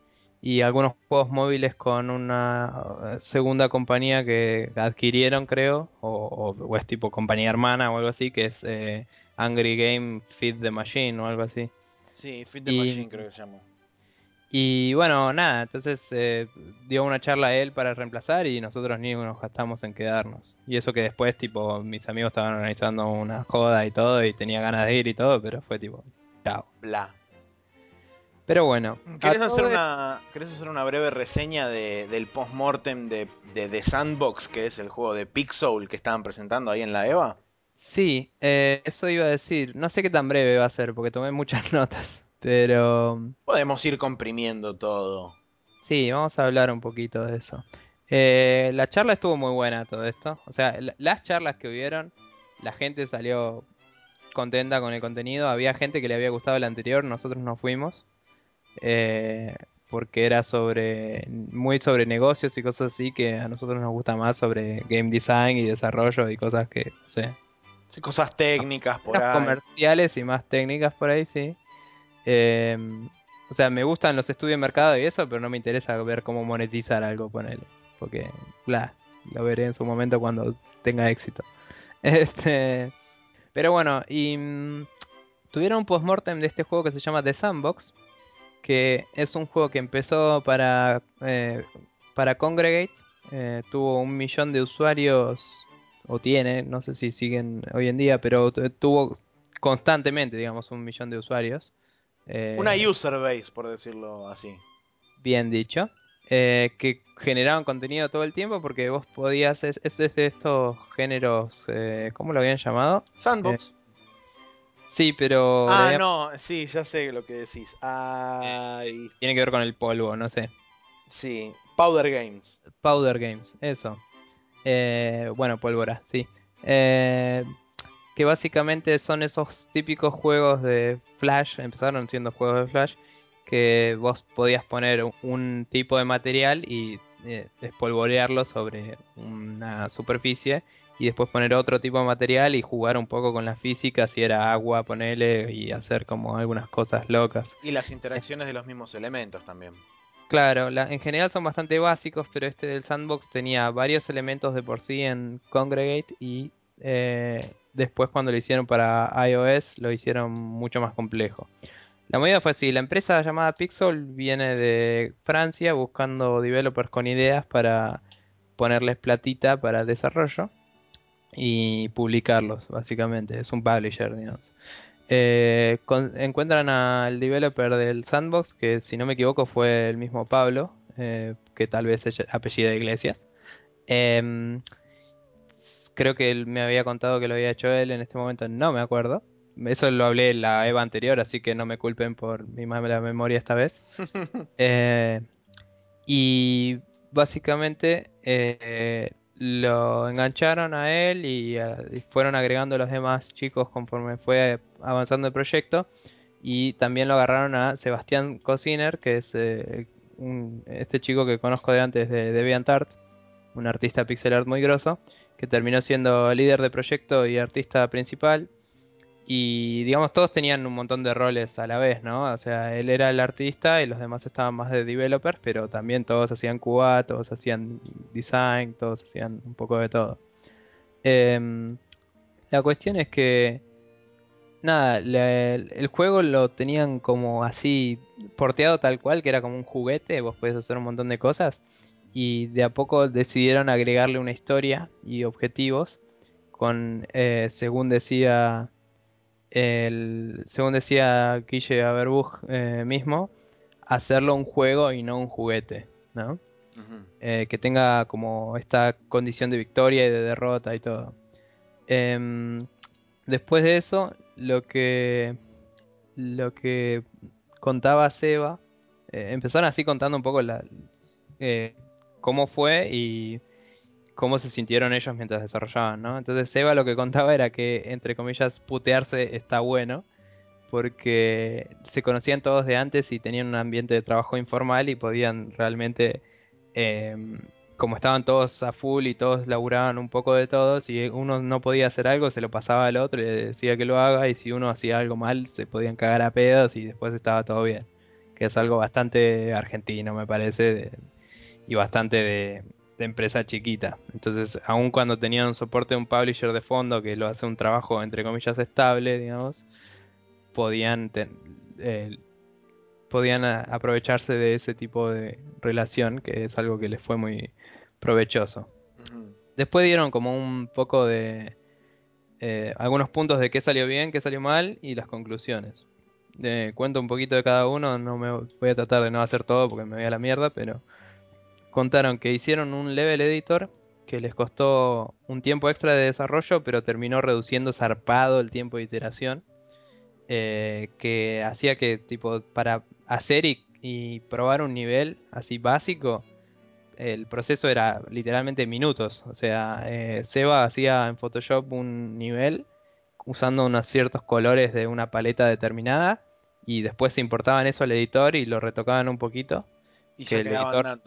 Y algunos juegos móviles con una eh, segunda compañía que adquirieron, creo. O, o- o es tipo compañía hermana o algo así, que es eh, Angry Game Feed the Machine o algo así. Sí, Fit the Y- Machine creo que se llama. Y bueno, nada, entonces eh, dio una charla a él para reemplazar y nosotros ni nos gastamos en quedarnos. Y eso que después, tipo, mis amigos estaban organizando una joda y todo y tenía ganas de ir y todo, pero fue tipo, chao. Bla. Pero bueno. ¿Querés hacer, una, ¿Querés hacer una breve reseña de, del post-mortem de, de The Sandbox, que es el juego de Pixel que estaban presentando ahí en la EVA? Sí, eh, eso iba a decir. No sé qué tan breve va a ser porque tomé muchas [LAUGHS] notas. Pero Podemos ir comprimiendo todo. sí, vamos a hablar un poquito de eso. Eh, la charla estuvo muy buena todo esto. O sea, la- las charlas que hubieron, la gente salió contenta con el contenido. Había gente que le había gustado el anterior, nosotros no fuimos. Eh, porque era sobre muy sobre negocios y cosas así que a nosotros nos gusta más sobre game design y desarrollo y cosas que, no sé, Sí, cosas técnicas por ahí. comerciales y más técnicas por ahí, sí. Eh, o sea, me gustan los estudios de mercado y eso, pero no me interesa ver cómo monetizar algo, ponele. Porque, bla, lo veré en su momento cuando tenga éxito. [LAUGHS] Este, pero bueno, y mm, tuvieron un postmortem de este juego que se llama The Sandbox, que es un juego que empezó para, eh, para Congregate, eh, tuvo un millón de usuarios, o tiene, no sé si siguen hoy en día, pero tu- tuvo constantemente, digamos, un millón de usuarios. Eh, Una user base, por decirlo así. bien dicho, que generaban contenido todo el tiempo porque vos podías, es, es de estos géneros, ¿cómo lo habían llamado? Sandbox. Sí, pero ah, no, sí, ya sé lo que decís. Ay, tiene que ver con el polvo, no sé. sí. Powder Games. Powder Games, eso. Eh, bueno, pólvora, sí. Eh, que básicamente son esos típicos juegos de Flash, empezaron siendo juegos de Flash, que vos podías poner un tipo de material y eh, espolvorearlo sobre una superficie y después poner otro tipo de material y jugar un poco con la física, si era agua, ponerle y hacer como algunas cosas locas. Y las interacciones de los mismos elementos también. Claro, en general son bastante básicos, pero este del sandbox tenía varios elementos de por sí en Congregate y eh, después cuando lo hicieron para iOS lo hicieron mucho más complejo. La movida fue así, la empresa llamada Pixel viene de Francia buscando developers con ideas para ponerles platita para desarrollo y publicarlos, básicamente. Es un publisher, digamos. Eh, encuentran al developer del Sandbox, que si no me equivoco fue el mismo Pablo, eh, que tal vez es apellido de Iglesias. Em, creo que él me había contado que lo había hecho él, en este momento no me acuerdo. Eso lo hablé en la EVA anterior, así que no me culpen por mi mala memoria esta vez. [LAUGHS] Eh, y básicamente lo engancharon a él y, fueron agregando los demás chicos conforme fue avanzando el proyecto. Y también lo agarraron a Sebastián Cosiner, que es eh, este chico que conozco de antes de DeviantArt, un artista pixel art muy grosso, que terminó siendo líder de proyecto y artista principal. Y digamos, todos tenían un montón de roles a la vez, ¿no? O sea, él era el artista y los demás estaban más de developers, pero también todos hacían QA, todos hacían design, todos hacían un poco de todo. Em, la cuestión es que, nada, el juego lo tenían como así porteado tal cual, que era como un juguete, vos podés hacer un montón de cosas. Y de a poco decidieron agregarle una historia y objetivos con, eh, según decía el, según decía Guille Averbuch eh, mismo, hacerlo un juego y no un juguete, ¿no? Eh, que tenga como esta condición de victoria y de derrota y todo. Em, después de eso, lo que lo que contaba Seba, eh, empezaron así contando un poco la, cómo fue y cómo se sintieron ellos mientras desarrollaban, ¿no? Entonces Seba lo que contaba era que, entre comillas, putearse está bueno, porque se conocían todos de antes y tenían un ambiente de trabajo informal y podían realmente, em, como estaban todos a full y todos laburaban un poco de todo, si uno no podía hacer algo, se lo pasaba al otro y le decía que lo haga, y si uno hacía algo mal, se podían cagar a pedos y después estaba todo bien. Que es algo bastante argentino, me parece, y bastante de, de empresa chiquita. Entonces, aun cuando tenían un soporte de un publisher de fondo que lo hace un trabajo entre comillas estable, digamos, podían eh, podían aprovecharse de ese tipo de relación, que es algo que les fue muy provechoso. Después dieron como un poco de eh, algunos puntos de qué salió bien, qué salió mal y las conclusiones. Eh, cuento un poquito de cada uno, no me voy a tratar de no hacer todo porque me voy a la mierda, pero contaron que hicieron un level editor que les costó un tiempo extra de desarrollo, pero terminó reduciendo zarpado el tiempo de iteración. Eh, que hacía que, tipo, para hacer y, probar un nivel así básico, el proceso era literalmente minutos. O sea, eh, Seba hacía en Photoshop un nivel usando unos ciertos colores de una paleta determinada y después se importaban eso al editor y lo retocaban un poquito. Y se quedaban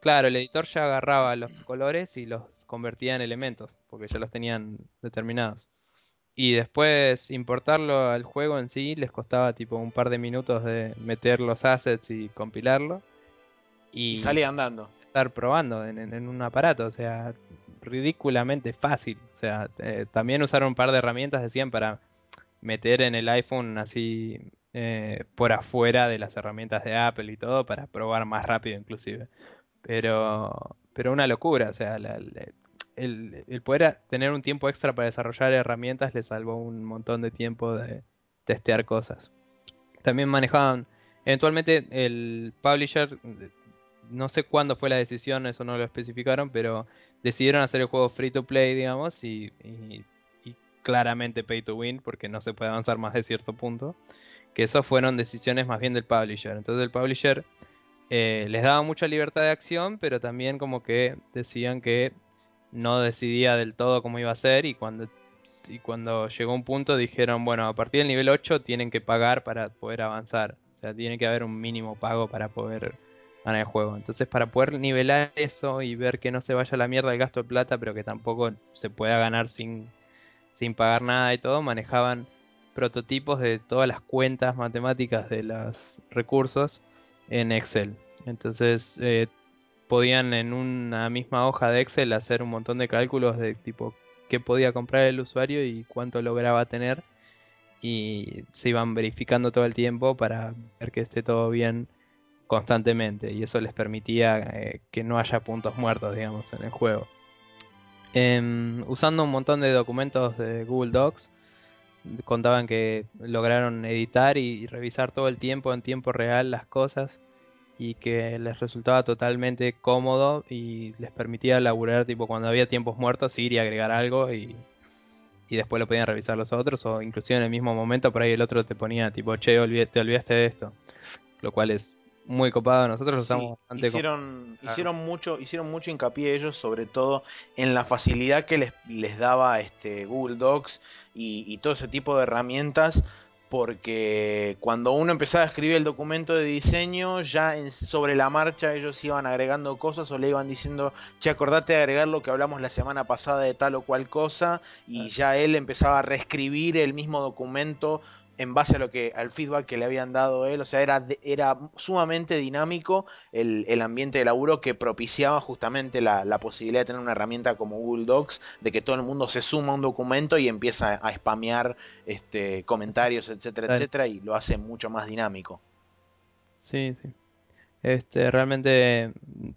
Claro, el editor ya agarraba los colores y los convertía en elementos, porque ya los tenían determinados. Y después importarlo al juego en sí les costaba tipo un par de minutos de meter los assets y compilarlo. Y, salía andando. Estar probando en, un aparato, o sea, ridículamente fácil. O sea, eh, también usaron un par de herramientas, decían, para meter en el iPhone así eh, por afuera de las herramientas de Apple y todo, para probar más rápido inclusive. Pero, pero una locura, o sea, el, el, poder tener un tiempo extra para desarrollar herramientas le salvó un montón de tiempo de testear cosas. También manejaban, eventualmente el publisher, no sé cuándo fue la decisión, eso no lo especificaron, pero decidieron hacer el juego free to play, digamos, y, y, y claramente pay to win, porque no se puede avanzar más de cierto punto. Que eso fueron decisiones más bien del publisher. Entonces el publisher eh, les daba mucha libertad de acción, pero también como que decían que no decidía del todo cómo iba a ser y cuando llegó un punto dijeron, bueno, a partir del nivel 8 tienen que pagar para poder avanzar. O sea, tiene que haber un mínimo pago para poder ganar el juego. Entonces, para poder nivelar eso y ver que no se vaya la mierda el gasto de plata, pero que tampoco se pueda ganar sin pagar nada y todo, manejaban prototipos de todas las cuentas matemáticas de los recursos en Excel. Entonces, eh, podían en una misma hoja de Excel hacer un montón de cálculos de tipo qué podía comprar el usuario y cuánto lograba tener. Y se iban verificando todo el tiempo para ver que esté todo bien constantemente. Y eso les permitía eh, que no haya puntos muertos digamos en el juego. Em, usando un montón de documentos de Google Docs contaban que lograron editar y revisar todo el tiempo en tiempo real las cosas y que les resultaba totalmente cómodo y les permitía laburar tipo cuando había tiempos muertos ir y agregar algo y, y después lo podían revisar los otros o inclusive en el mismo momento por ahí el otro te ponía tipo che te olvidaste de esto lo cual es muy copado nosotros lo usamos bastante hicieron hicieron mucho hicieron mucho hincapié ellos sobre todo en la facilidad que les, les daba este Google Docs y, y todo ese tipo de herramientas porque cuando uno empezaba a escribir el documento de diseño, ya sobre la marcha ellos iban agregando cosas o le iban diciendo, che, acordate de agregar lo que hablamos la semana pasada de tal o cual cosa, y ya él empezaba a reescribir el mismo documento en base a lo que al feedback que le habían dado él, o sea, era, era sumamente dinámico el, ambiente de laburo que propiciaba justamente la, posibilidad de tener una herramienta como Google Docs, de que todo el mundo se suma a un documento y empieza a, spamear este, comentarios, etcétera, etcétera, y lo hace mucho más dinámico. Sí, sí. Este, realmente,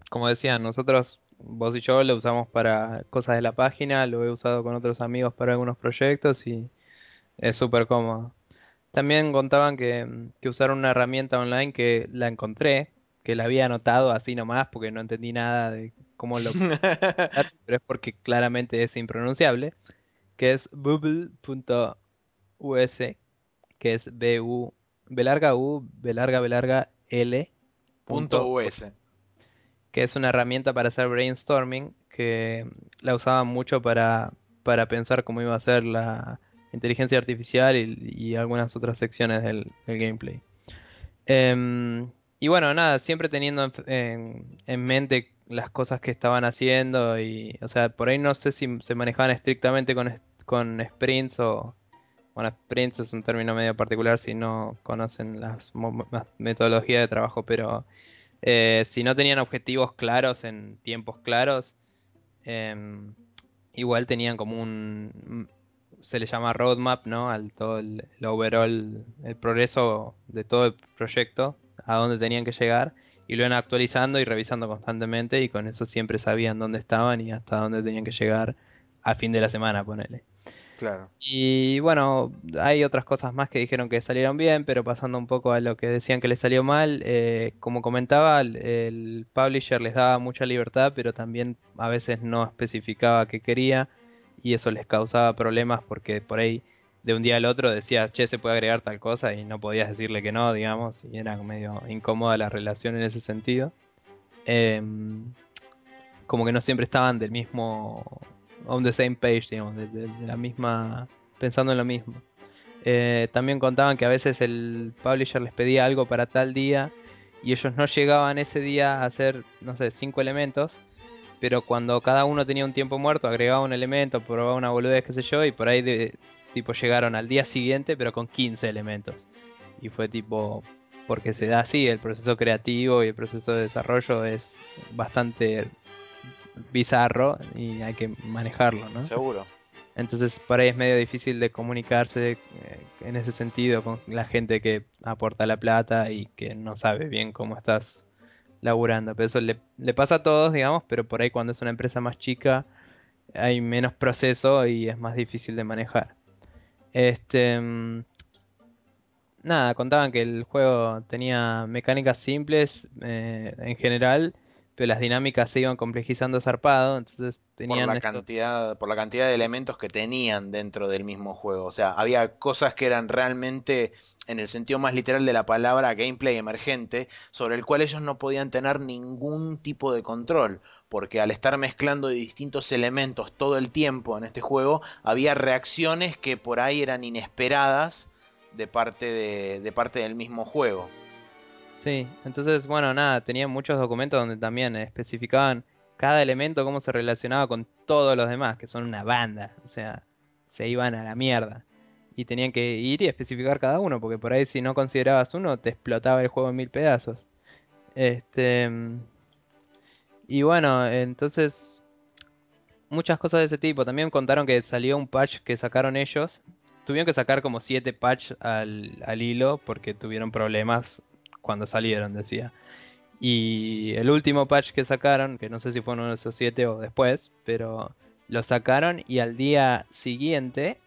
como decía, nosotros, vos y yo lo usamos para cosas de la página, lo he usado con otros amigos para algunos proyectos y es súper cómodo. También contaban que, que usaron una herramienta online que la encontré, que la había anotado así nomás porque no entendí nada de cómo lo... [LAUGHS] pero es porque claramente es impronunciable, que es bubble.us, que es B U B larga U B larga B larga L .us. que es una herramienta para hacer brainstorming que la usaban mucho para, para pensar cómo iba a ser la, inteligencia artificial y, algunas otras secciones del, gameplay. Em, y bueno, nada, siempre teniendo en, mente las cosas que estaban haciendo y, o sea, por ahí no sé si se manejaban estrictamente con, con sprints o, bueno, sprints es un término medio particular si no conocen las, metodologías de trabajo, pero eh, si no tenían objetivos claros en tiempos claros, em, igual tenían como un se le llama roadmap, ¿no? Al todo el, overall, el progreso de todo el proyecto, a dónde tenían que llegar, y lo iban actualizando y revisando constantemente, y con eso siempre sabían dónde estaban y hasta dónde tenían que llegar a fin de la semana, ponele. Claro. Y bueno, hay otras cosas más que dijeron que salieron bien, pero pasando un poco a lo que decían que les salió mal, eh, como comentaba, el publisher les daba mucha libertad, pero también a veces no especificaba qué quería y eso les causaba problemas porque por ahí de un día al otro decía, che, se puede agregar tal cosa y no podías decirle que no, digamos, y era medio incómoda la relación en ese sentido. Em, como que no siempre estaban del mismo, on the same page, digamos, de, la misma, pensando en lo mismo. Eh, también contaban que a veces el publisher les pedía algo para tal día y ellos no llegaban ese día a hacer, no sé, cinco elementos pero cuando cada uno tenía un tiempo muerto, agregaba un elemento, probaba una boludez, qué sé yo, y por ahí de, tipo llegaron al día siguiente, pero con 15 elementos. Y fue tipo, porque se da así, el proceso creativo y el proceso de desarrollo es bastante bizarro y hay que manejarlo, ¿no? Seguro. Entonces por ahí es medio difícil de comunicarse eh, en ese sentido con la gente que aporta la plata y que no sabe bien cómo estás laburando. Pero eso le, pasa a todos, digamos, pero por ahí cuando es una empresa más chica hay menos proceso y es más difícil de manejar. Este. Mm, nada, contaban que el juego tenía mecánicas simples eh, en general, pero las dinámicas se iban complejizando zarpado, entonces tenían... Por la, cantidad, por la cantidad de elementos que tenían dentro del mismo juego. O sea, había cosas que eran realmente, en el sentido más literal de la palabra, gameplay emergente, sobre el cual ellos no podían tener ningún tipo de control. Porque al estar mezclando distintos elementos todo el tiempo en este juego, había reacciones que por ahí eran inesperadas de parte, de, de parte del mismo juego. Sí, entonces, bueno, nada, tenían muchos documentos donde también especificaban cada elemento, cómo se relacionaba con todos los demás, que son una banda, o sea, se iban a la mierda. Y tenían que ir y especificar cada uno, porque por ahí si no considerabas uno, te explotaba el juego en mil pedazos. Este. Y bueno, entonces. Muchas cosas de ese tipo. También contaron que salió un patch que sacaron ellos. Tuvieron que sacar como 7 patch al, al hilo porque tuvieron problemas cuando salieron, decía. Y el último patch que sacaron, que no sé si fue uno de esos siete o después, pero lo sacaron y al día siguiente,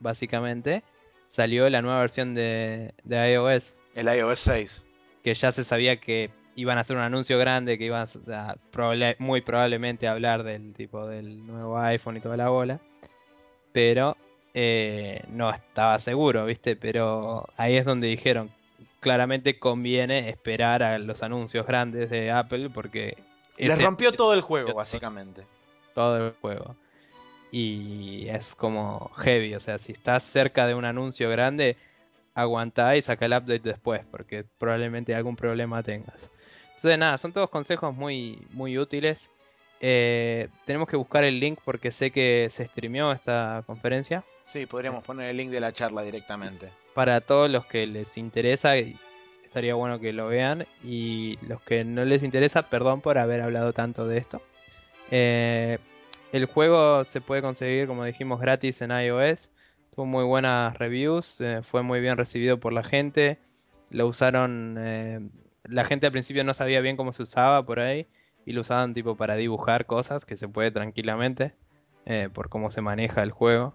básicamente, salió la nueva versión de, de iOS. El iOS 6. Que ya se sabía que iban a hacer un anuncio grande, que iban a muy probablemente hablar del tipo del nuevo iPhone y toda la bola. Pero eh, no estaba seguro, ¿viste? Pero ahí es donde dijeron, claramente conviene esperar a los anuncios grandes de Apple porque... Les rompió todo el juego, básicamente. Todo el juego. Y es como heavy, o sea, si estás cerca de un anuncio grande, aguantá y saca el update después, porque probablemente algún problema tengas. Entonces, nada, son todos consejos muy, muy útiles. Eh, tenemos que buscar el link porque sé que se streameó esta conferencia. Sí, podríamos poner el link de la charla directamente para todos los que les interesa, estaría bueno que lo vean. Y los que no les interesa, perdón por haber hablado tanto de esto. Eh, el juego se puede conseguir, como dijimos, gratis en iOS. Tuvo muy buenas reviews, eh, fue muy bien recibido por la gente. Lo usaron, eh, la gente al principio no sabía bien cómo se usaba por ahí y lo usaban tipo para dibujar cosas que se puede tranquilamente por cómo se maneja el juego.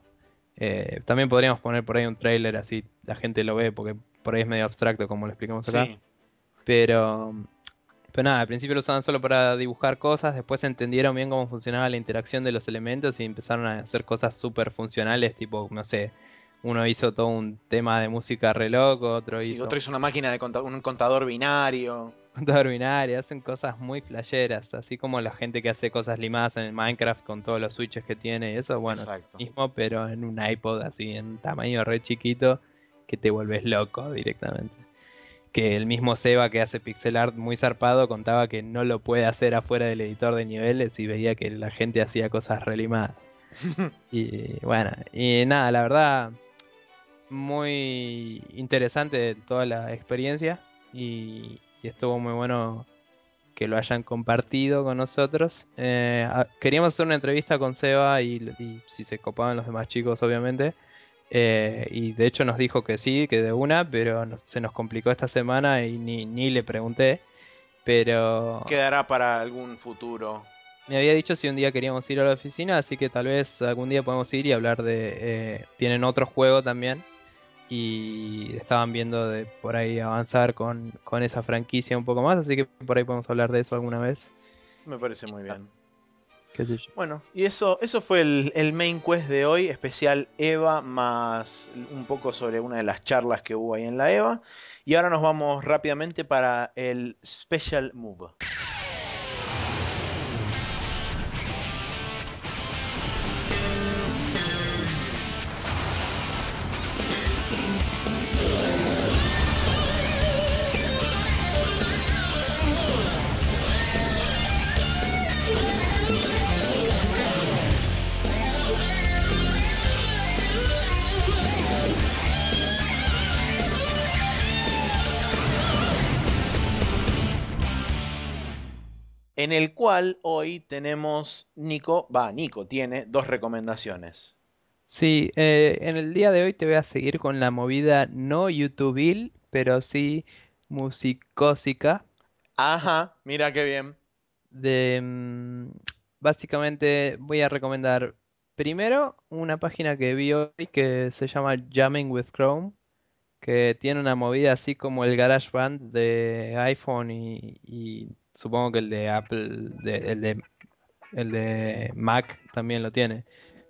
Eh, también podríamos poner por ahí un trailer así la gente lo ve porque por ahí es medio abstracto como lo explicamos acá. Pero, pero nada, al principio lo usaban solo para dibujar cosas, después entendieron bien cómo funcionaba la interacción de los elementos y empezaron a hacer cosas súper funcionales, tipo, no sé, uno hizo todo un tema de música re loco, otro hizo... Otro hizo una máquina de un contador binario. Binario, hacen cosas muy flasheras, así como la gente que hace cosas limadas en el Minecraft con todos los switches que tiene y eso, bueno, mismo, pero en un iPod así, en tamaño re chiquito, que te vuelves loco directamente. Que el mismo Seba que hace pixel art muy zarpado contaba que no lo puede hacer afuera del editor de niveles y veía que la gente hacía cosas relimadas. [LAUGHS] y bueno, y nada, la verdad muy interesante toda la experiencia y, estuvo muy bueno que lo hayan compartido con nosotros. Eh, queríamos hacer una entrevista con Seba y, si se copaban los demás chicos, obviamente. Eh, y de hecho nos dijo que sí, que de una, pero se nos complicó esta semana y ni, ni le pregunté. Pero. Quedará para algún futuro. Me había dicho si un día queríamos ir a la oficina, así que tal vez algún día podemos ir y hablar de. Eh, tienen otro juego también y estaban viendo de por ahí avanzar con, esa franquicia un poco más, así que por ahí podemos hablar de eso alguna vez. Me parece muy bien. Bueno, y eso, eso fue el, el, main quest de hoy, especial Eva, más un poco sobre una de las charlas que hubo ahí en la Eva. Y ahora nos vamos rápidamente para el Special Move. En el cual hoy tenemos Nico, va, Nico tiene dos recomendaciones. Sí, eh, en el día de hoy te voy a seguir con la movida no YouTube, pero sí musicósica. Ajá, mira qué bien. De, mm, básicamente voy a recomendar primero una página que vi hoy que se llama Jamming with Chrome, que tiene una movida así como el GarageBand de iPhone y supongo que el de Apple, de- el de el de Mac también lo tiene.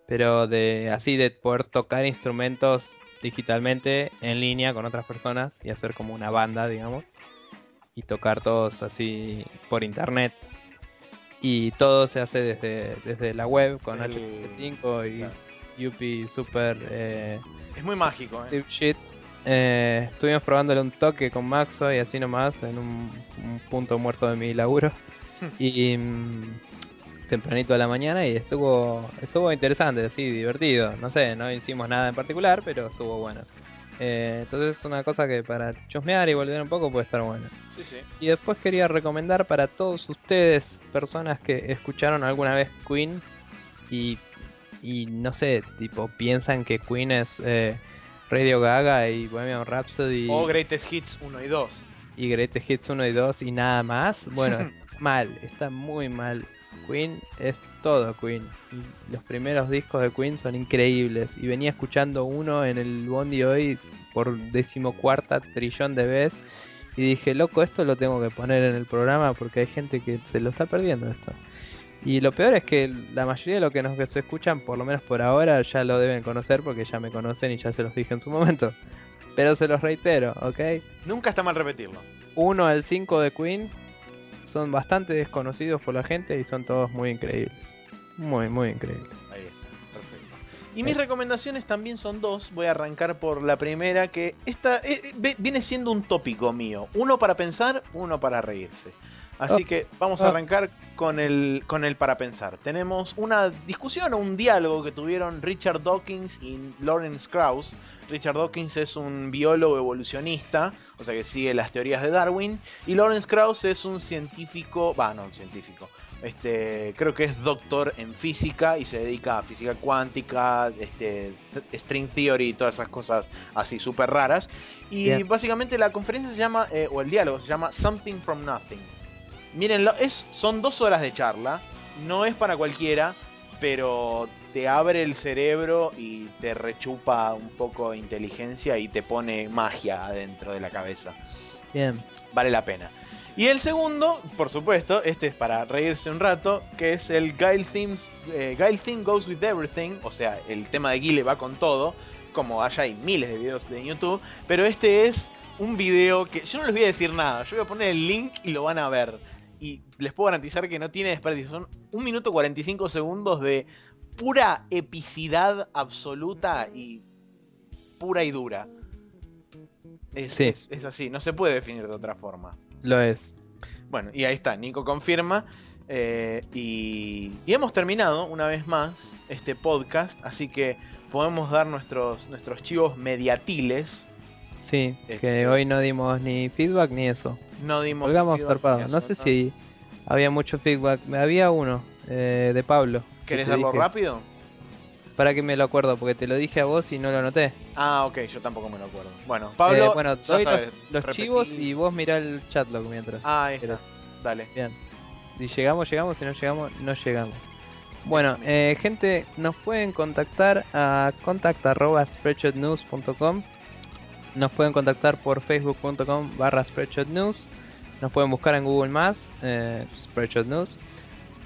Pero de así de poder tocar instrumentos digitalmente en línea con otras personas y hacer como una banda, digamos. Y tocar todos así por internet. Y todo se hace desde, desde la web con El- HTTP5 y claro. UP Super eh, Es muy mágico, ¿eh? Shit. Eh, estuvimos probándole un toque con Maxo y así nomás en un, un punto muerto de mi laburo. y mm, tempranito a la mañana y estuvo estuvo interesante, así divertido. No sé, no hicimos nada en particular, pero estuvo bueno. Eh, entonces es una cosa que para chusmear y volver un poco puede estar bueno. Sí, sí. Y después quería recomendar para todos ustedes, personas que escucharon alguna vez Queen y, y no sé, tipo, piensan que Queen es eh, Radio Gaga y Bohemian Rhapsody O Greatest Hits 1 y 2. y Greatest Hits 1 y 2 y nada más. Bueno, [LAUGHS] mal, está muy mal. Queen es todo Queen. Los primeros discos de Queen son increíbles. Y venía escuchando uno en el Bondi hoy por decimocuarta trillón de veces. Y dije, loco, esto lo tengo que poner en el programa porque hay gente que se lo está perdiendo esto. Y lo peor es que la mayoría de los que nos que se escuchan, por lo menos por ahora, ya lo deben conocer porque ya me conocen y ya se los dije en su momento. Pero se los reitero, ¿ok? Nunca está mal repetirlo. 1 al 5 de Queen son bastante desconocidos por la gente y son todos muy increíbles. Muy, muy increíbles. Y mis recomendaciones también son dos. Voy a arrancar por la primera, que esta eh, eh, viene siendo un tópico mío. Uno para pensar, uno para reírse. Así Oh. que vamos a Oh. arrancar con el, con el para pensar. Tenemos una discusión o un diálogo que tuvieron Richard Dawkins y Lawrence Krauss. Richard Dawkins es un biólogo evolucionista, o sea que sigue las teorías de Darwin. Y Lawrence Krauss es un científico, va, no, un científico. Este, creo que es doctor en física y se dedica a física cuántica, este, string theory y todas esas cosas así súper raras. Y básicamente la conferencia se llama, eh, o el diálogo se llama Something from Nothing. Mírenlo, es, son dos horas de charla, no es para cualquiera, pero te abre el cerebro y te rechupa un poco de inteligencia y te pone magia adentro de la cabeza Bien. vale la pena. Y el segundo, por supuesto, este es para reírse un rato, que es el Guile, Themes, eh, Guile Theme Goes With Everything, o sea, el tema de Guile va con todo, como allá hay miles de videos de YouTube, pero este es un video que yo no les voy a decir nada, yo voy a poner el link y lo van a ver. Y les puedo garantizar que no tiene desperdicio, son 1 minuto 45 segundos de pura epicidad absoluta y pura y dura. Es, Sí. es- es así, no se puede definir de otra forma. Lo es. Bueno, y ahí está, Nico confirma. eh, y, y hemos terminado una vez más este podcast, así que podemos dar nuestros, nuestros chivos mediatiles. Sí, Este- que hoy no dimos ni feedback ni eso. No dimos. Feedback zarpado. ni No eso, sé si había mucho feedback. Había uno eh, de Pablo. que ¿Querés darlo dije. rápido? Para que me lo acuerdo, porque te lo dije a vos y no lo anoté. Ah, ok, yo tampoco me lo acuerdo. Bueno, Pablo, Eh, bueno, doy sabes, los, los chivos y vos mirá el chatlog mientras. Ah, ahí está. Dale. Bien. Si llegamos, llegamos. Si no llegamos, no llegamos. Bueno, eh, gente, nos pueden contactar a contact.spreadshotnews.com Nos pueden contactar por facebook.com barra spreadshotnews Nos pueden buscar en Google Más, eh, Spreadshot News.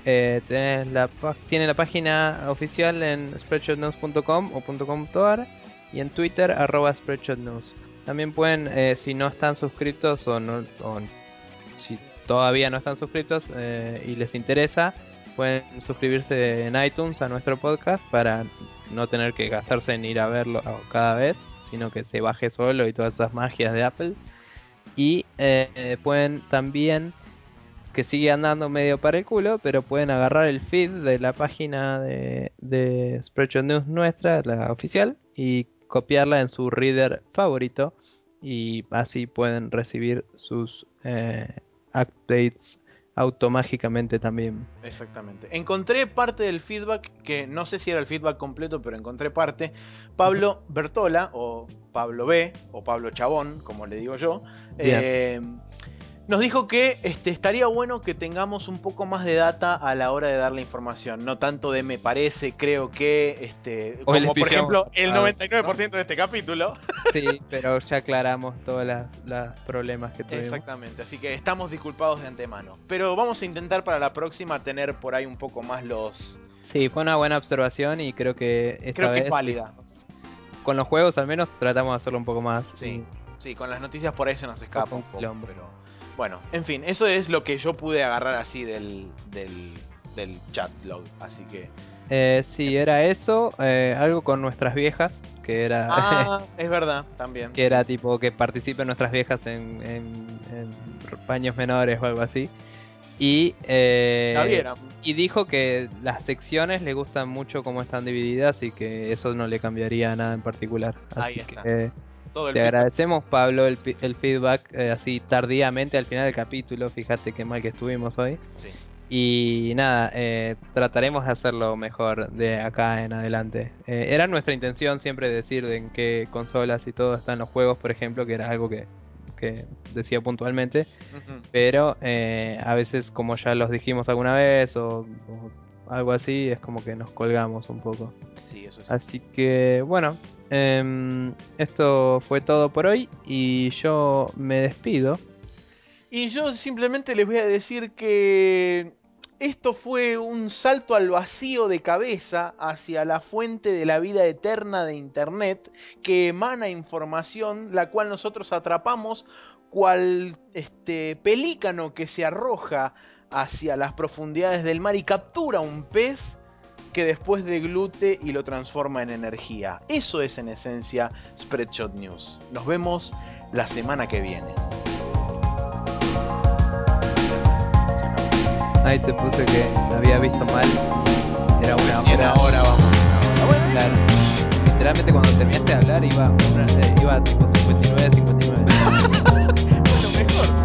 Eh, la, tiene la página oficial en spreadshotnews.com o .com.ar y en Twitter arroba spreadshotnews. También pueden, eh, si no están suscritos o, si todavía no están suscritos eh, y les interesa, pueden suscribirse en iTunes a nuestro podcast para no tener que gastarse en ir a verlo cada vez, sino que se baje solo y todas esas magias de Apple. Y eh, pueden también, que sigue andando medio para el culo, pero pueden agarrar el feed de la página de, de Spreadshot News nuestra, la oficial, y copiarla en su reader favorito. Y así pueden recibir sus eh, updates automágicamente también. Exactamente. Encontré parte del feedback, que no sé si era el feedback completo, pero encontré parte. Pablo Bertola, o Pablo B, o Pablo Chabón, como le digo yo, eh, nos dijo que este, estaría bueno que tengamos un poco más de data a la hora de dar la información, no tanto de me parece, creo que, este, como por ejemplo el a- 99% de este capítulo. Sí, pero ya aclaramos todos los problemas que tuvimos. Exactamente, así que estamos disculpados de antemano. Pero vamos a intentar para la próxima tener por ahí un poco más los... Sí, fue una buena observación y creo que esta Creo que vez es válida. con los juegos al menos tratamos de hacerlo un poco más. Sí, sí, con las noticias por ahí se nos escapa Un poco, pero bueno, en fin, eso es lo que yo pude agarrar así del, del, del chat log, así que... Eh, sí, era eso, eh, algo con nuestras viejas, que era Ah, [LAUGHS] es verdad, también. que era tipo que participen nuestras viejas en, en- en paños menores o algo así. Y, eh, y dijo que las secciones le gustan mucho cómo están divididas y que eso no le cambiaría nada en particular. Ahí Así está. que Todo el te feedback. agradecemos, Pablo, el, feedback eh, así tardíamente al final del capítulo. Fíjate qué mal que estuvimos hoy. Sí. Y nada, eh, trataremos de hacerlo mejor de acá en adelante. Eh, era nuestra intención siempre decir en qué consolas y todo están los juegos, por ejemplo, que era algo que, que decía puntualmente. Ujú. Pero eh, a veces, como ya los dijimos alguna vez o, o algo así, es como que nos colgamos un poco. Sí, eso sí. Así que bueno, em, esto fue todo por hoy y yo me despido. Y yo simplemente les voy a decir que esto fue un salto al vacío de cabeza hacia la fuente de la vida eterna de Internet que emana información la cual nosotros atrapamos cual este pelícano que se arroja hacia las profundidades del mar y captura un pez que después deglute y lo transforma en energía. Eso es en esencia Spreadshot News. Nos vemos la semana que viene. Ahí te puse que había visto mal. Era una Recién hora. ahora vamos. una hora. Claro. Literalmente cuando terminaste de hablar iba, una- eh, iba tipo 59, 59. [LAUGHS] Bueno, mejor.